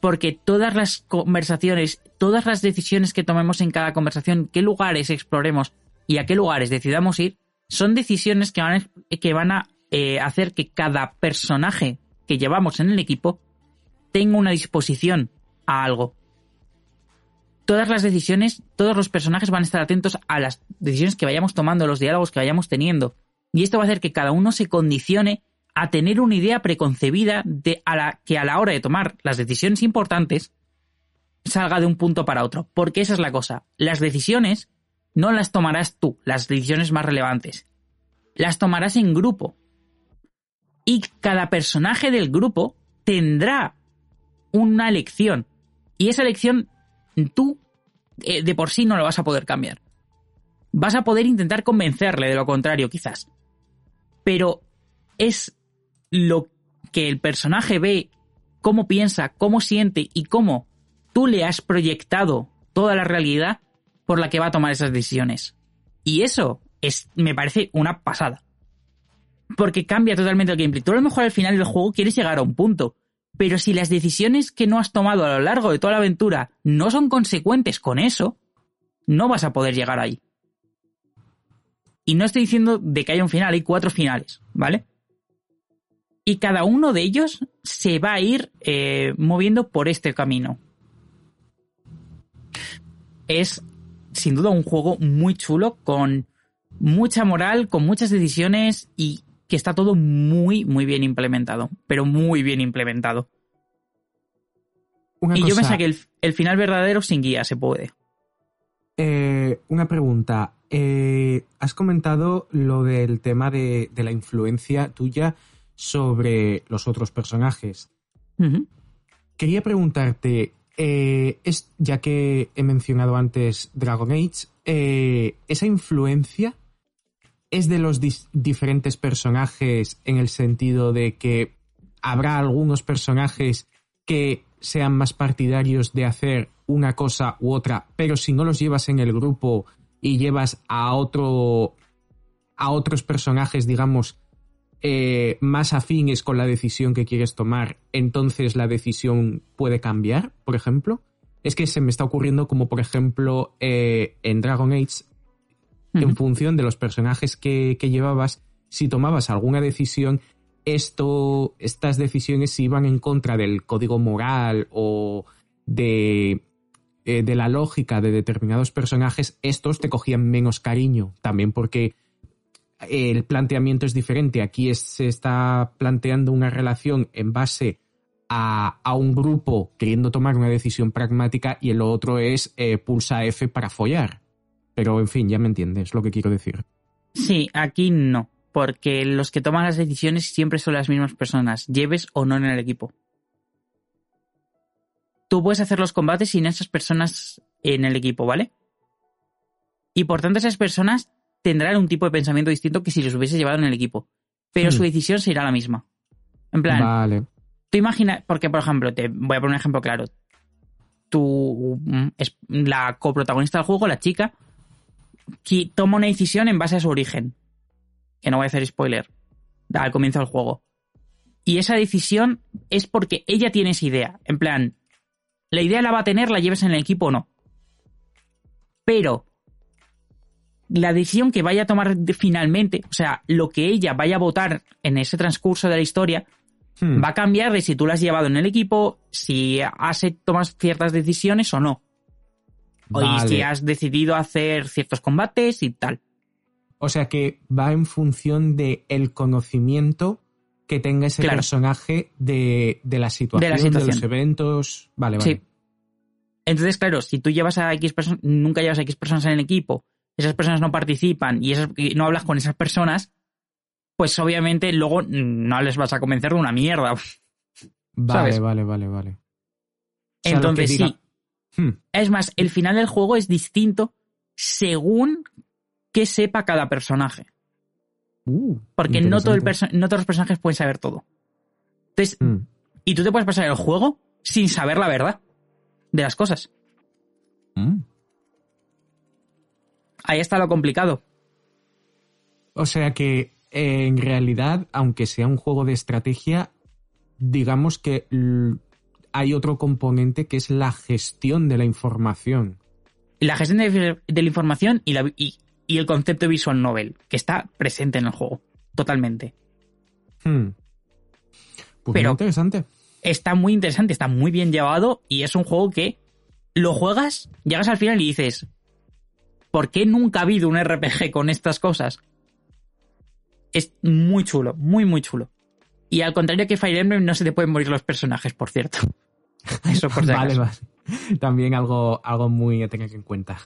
porque todas las conversaciones, todas las decisiones que tomemos en cada conversación, qué lugares exploremos y a qué lugares decidamos ir, son decisiones que van a, que van a eh, hacer que cada personaje que llevamos en el equipo tenga una disposición a algo. Todas las decisiones, todos los personajes van a estar atentos a las decisiones que vayamos tomando, los diálogos que vayamos teniendo. Y esto va a hacer que cada uno se condicione a tener una idea preconcebida de a la que a la hora de tomar las decisiones importantes salga de un punto para otro. Porque esa es la cosa. Las decisiones no las tomarás tú, las decisiones más relevantes. Las tomarás en grupo. Y cada personaje del grupo tendrá una elección. Y esa elección tú eh, de por sí no lo vas a poder cambiar. Vas a poder intentar convencerle de lo contrario, quizás. Pero es lo que el personaje ve, cómo piensa, cómo siente y cómo tú le has proyectado toda la realidad por la que va a tomar esas decisiones. Y eso es, me parece una pasada. Porque cambia totalmente el gameplay. Tú a lo mejor al final del juego quieres llegar a un punto. Pero si las decisiones que no has tomado a lo largo de toda la aventura no son consecuentes con eso, no vas a poder llegar ahí. Y no estoy diciendo de que haya un final, hay cuatro finales, ¿vale? Y cada uno de ellos se va a ir eh, moviendo por este camino. Es sin duda un juego muy chulo, con mucha moral, con muchas decisiones y que está todo muy, muy bien implementado. Pero muy bien implementado. y yo pensaba que el, el, final verdadero sin guía se puede. Eh, una pregunta. Eh, has comentado lo del tema de, de, la influencia tuya sobre los otros personajes. Uh -huh. Quería preguntarte, eh, es, ya que he mencionado antes Dragon Age, eh, ¿esa influencia es de los diferentes personajes en el sentido de que habrá algunos personajes que sean más partidarios de hacer una cosa u otra, pero si no los llevas en el grupo y llevas a otro a otros personajes, digamos, eh, más afines con la decisión que quieres tomar, entonces la decisión puede cambiar, por ejemplo. Es que se me está ocurriendo como, por ejemplo, eh, en Dragon Age, uh -huh. en función de los personajes que, que, llevabas, si tomabas alguna decisión, esto, estas decisiones iban en contra del código moral o de, eh, de la lógica de determinados personajes, estos te cogían menos cariño, también porque el planteamiento es diferente. Aquí se está planteando una relación en base a, a, un grupo queriendo tomar una decisión pragmática y el otro es eh, pulsa F para follar. Pero en fin, ya me entiendes lo que quiero decir. Sí, aquí no, porque los que toman las decisiones siempre son las mismas personas, lleves o no en el equipo. Tú puedes hacer los combates sin esas personas en el equipo, ¿vale? Y por tanto esas personas tendrán un tipo de pensamiento distinto que si los hubiese llevado en el equipo. Pero hmm. su decisión será la misma. En plan, vale. tú imaginas, porque por ejemplo, te voy a poner un ejemplo claro. Tú, es la coprotagonista del juego, la chica, que toma una decisión en base a su origen. Que no voy a hacer spoiler. Al comienzo del juego. Y esa decisión es porque ella tiene esa idea. En plan, la idea la va a tener, la lleves en el equipo o no. Pero la decisión que vaya a tomar finalmente, o sea, lo que ella vaya a votar en ese transcurso de la historia, hmm. va a cambiar de si tú la has llevado en el equipo, si has tomado ciertas decisiones o no. Vale. O si has decidido hacer ciertos combates y tal. O sea que va en función del el conocimiento que tenga ese claro. personaje de, de, la situación, de, la situación, de los eventos. Vale, vale. Sí. Entonces, claro, si tú llevas a X personas, nunca llevas a X personas en el equipo esas personas no participan y, esas, y, no hablas con esas personas, pues obviamente luego no les vas a convencer de una mierda. Vale, ¿sabes? vale, vale, vale. O sea, Entonces diga... sí. Hmm. Es más, el final del juego es distinto según que sepa cada personaje. Uh, Porque no, todo el no todos los personajes pueden saber todo. Entonces, hmm. y tú te puedes pasar el juego sin saber la verdad de las cosas. Mm ahí está lo complicado. O sea que eh, en realidad, aunque sea un juego de estrategia, digamos que hay otro componente que es la gestión de la información. La gestión de, de la información y, la, y, y, el concepto de visual novel, que está presente en el juego, totalmente. Hmm. Pues Pero interesante. Está muy interesante, está muy bien llevado y es un juego que lo juegas, llegas al final y dices, ¿por qué nunca ha habido un RPG con estas cosas? Es muy chulo, muy, muy chulo. Y al contrario que Fire Emblem, no se te pueden morir los personajes, por cierto. Eso por si vale. También algo, algo muy a tener en cuenta.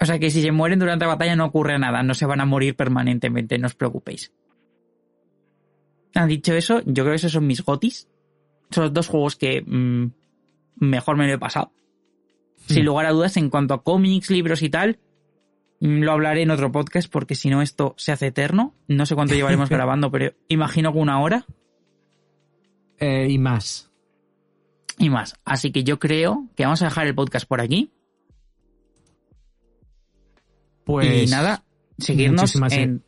O sea que si se mueren durante la batalla no ocurre nada, no se van a morir permanentemente, no os preocupéis. Han dicho eso, yo creo que esos son mis gotis. Son los dos juegos que mm, mejor me lo he pasado. Sin Hmm. lugar a dudas, en cuanto a cómics, libros y tal, mm, lo hablaré en otro podcast porque si no esto se hace eterno. No sé cuánto llevaremos grabando, pero imagino que una hora Eh, y más. y más. Así que yo creo que vamos a dejar el podcast por aquí. Pues y nada, seguirnos en...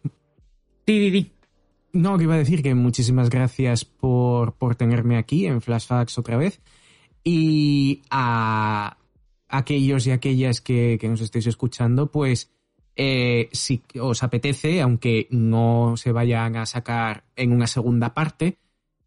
Di, di, di. No, que iba a decir que muchísimas gracias por, por tenerme aquí en Flashbacks otra vez. Y a aquellos y aquellas que, que nos estéis escuchando, pues eh, si os apetece, aunque no se vayan a sacar en una segunda parte,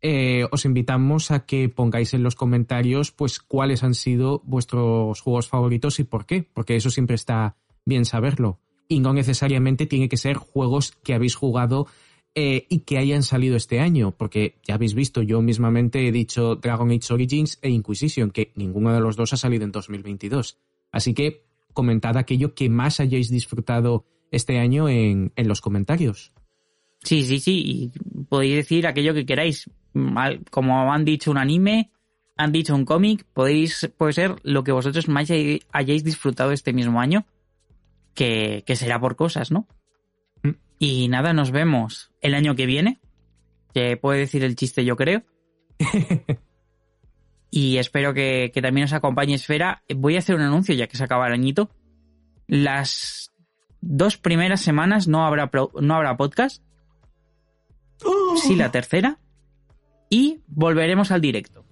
eh, os invitamos a que pongáis en los comentarios pues cuáles han sido vuestros juegos favoritos y por qué, porque eso siempre está bien saberlo. Y no necesariamente tiene que ser juegos que habéis jugado eh, y que hayan salido este año, porque ya habéis visto, yo mismamente he dicho Dragon Age Origins e Inquisition, que ninguno de los dos ha salido en 2022. Así que comentad aquello que más hayáis disfrutado este año en, en los comentarios. Sí, sí, sí. Y podéis decir aquello que queráis. Como han dicho un anime, han dicho un cómic, podéis, puede ser lo que vosotros más hay- hayáis disfrutado este mismo año, que, que será por cosas, ¿no? Y nada, nos vemos el año que viene, que puede decir el chiste yo creo. y espero que, que también os acompañe Esfera. Voy a hacer un anuncio ya que se acaba el añito. Las dos primeras semanas no habrá, pro- no habrá podcast. Sí, la tercera. Y volveremos al directo.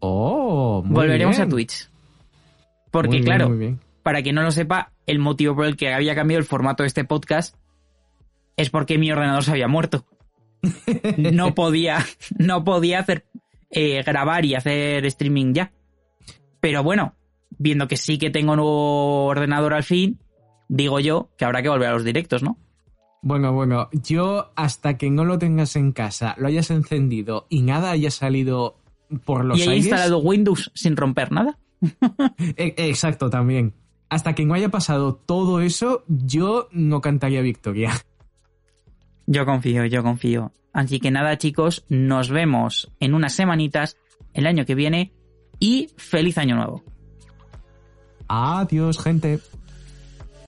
Oh, muy volveremos bien. a Twitch. Porque, Muy bien, claro, muy bien. para quien no lo sepa, el motivo por el que había cambiado el formato de este podcast es porque mi ordenador se había muerto. No podía, no podía hacer eh, grabar y hacer streaming ya. Pero bueno, viendo que sí que tengo nuevo ordenador al fin, digo yo que habrá que volver a los directos, ¿no? Bueno, bueno, yo hasta que no lo tengas en casa, lo hayas encendido y nada haya salido por los y aires. instalado Windows sin romper nada. E- Exacto, también. Hasta que no haya pasado todo eso, yo no cantaría victoria. Yo confío, yo confío. Así que nada, chicos, nos vemos en unas semanitas el año que viene y feliz año nuevo. Adiós, gente.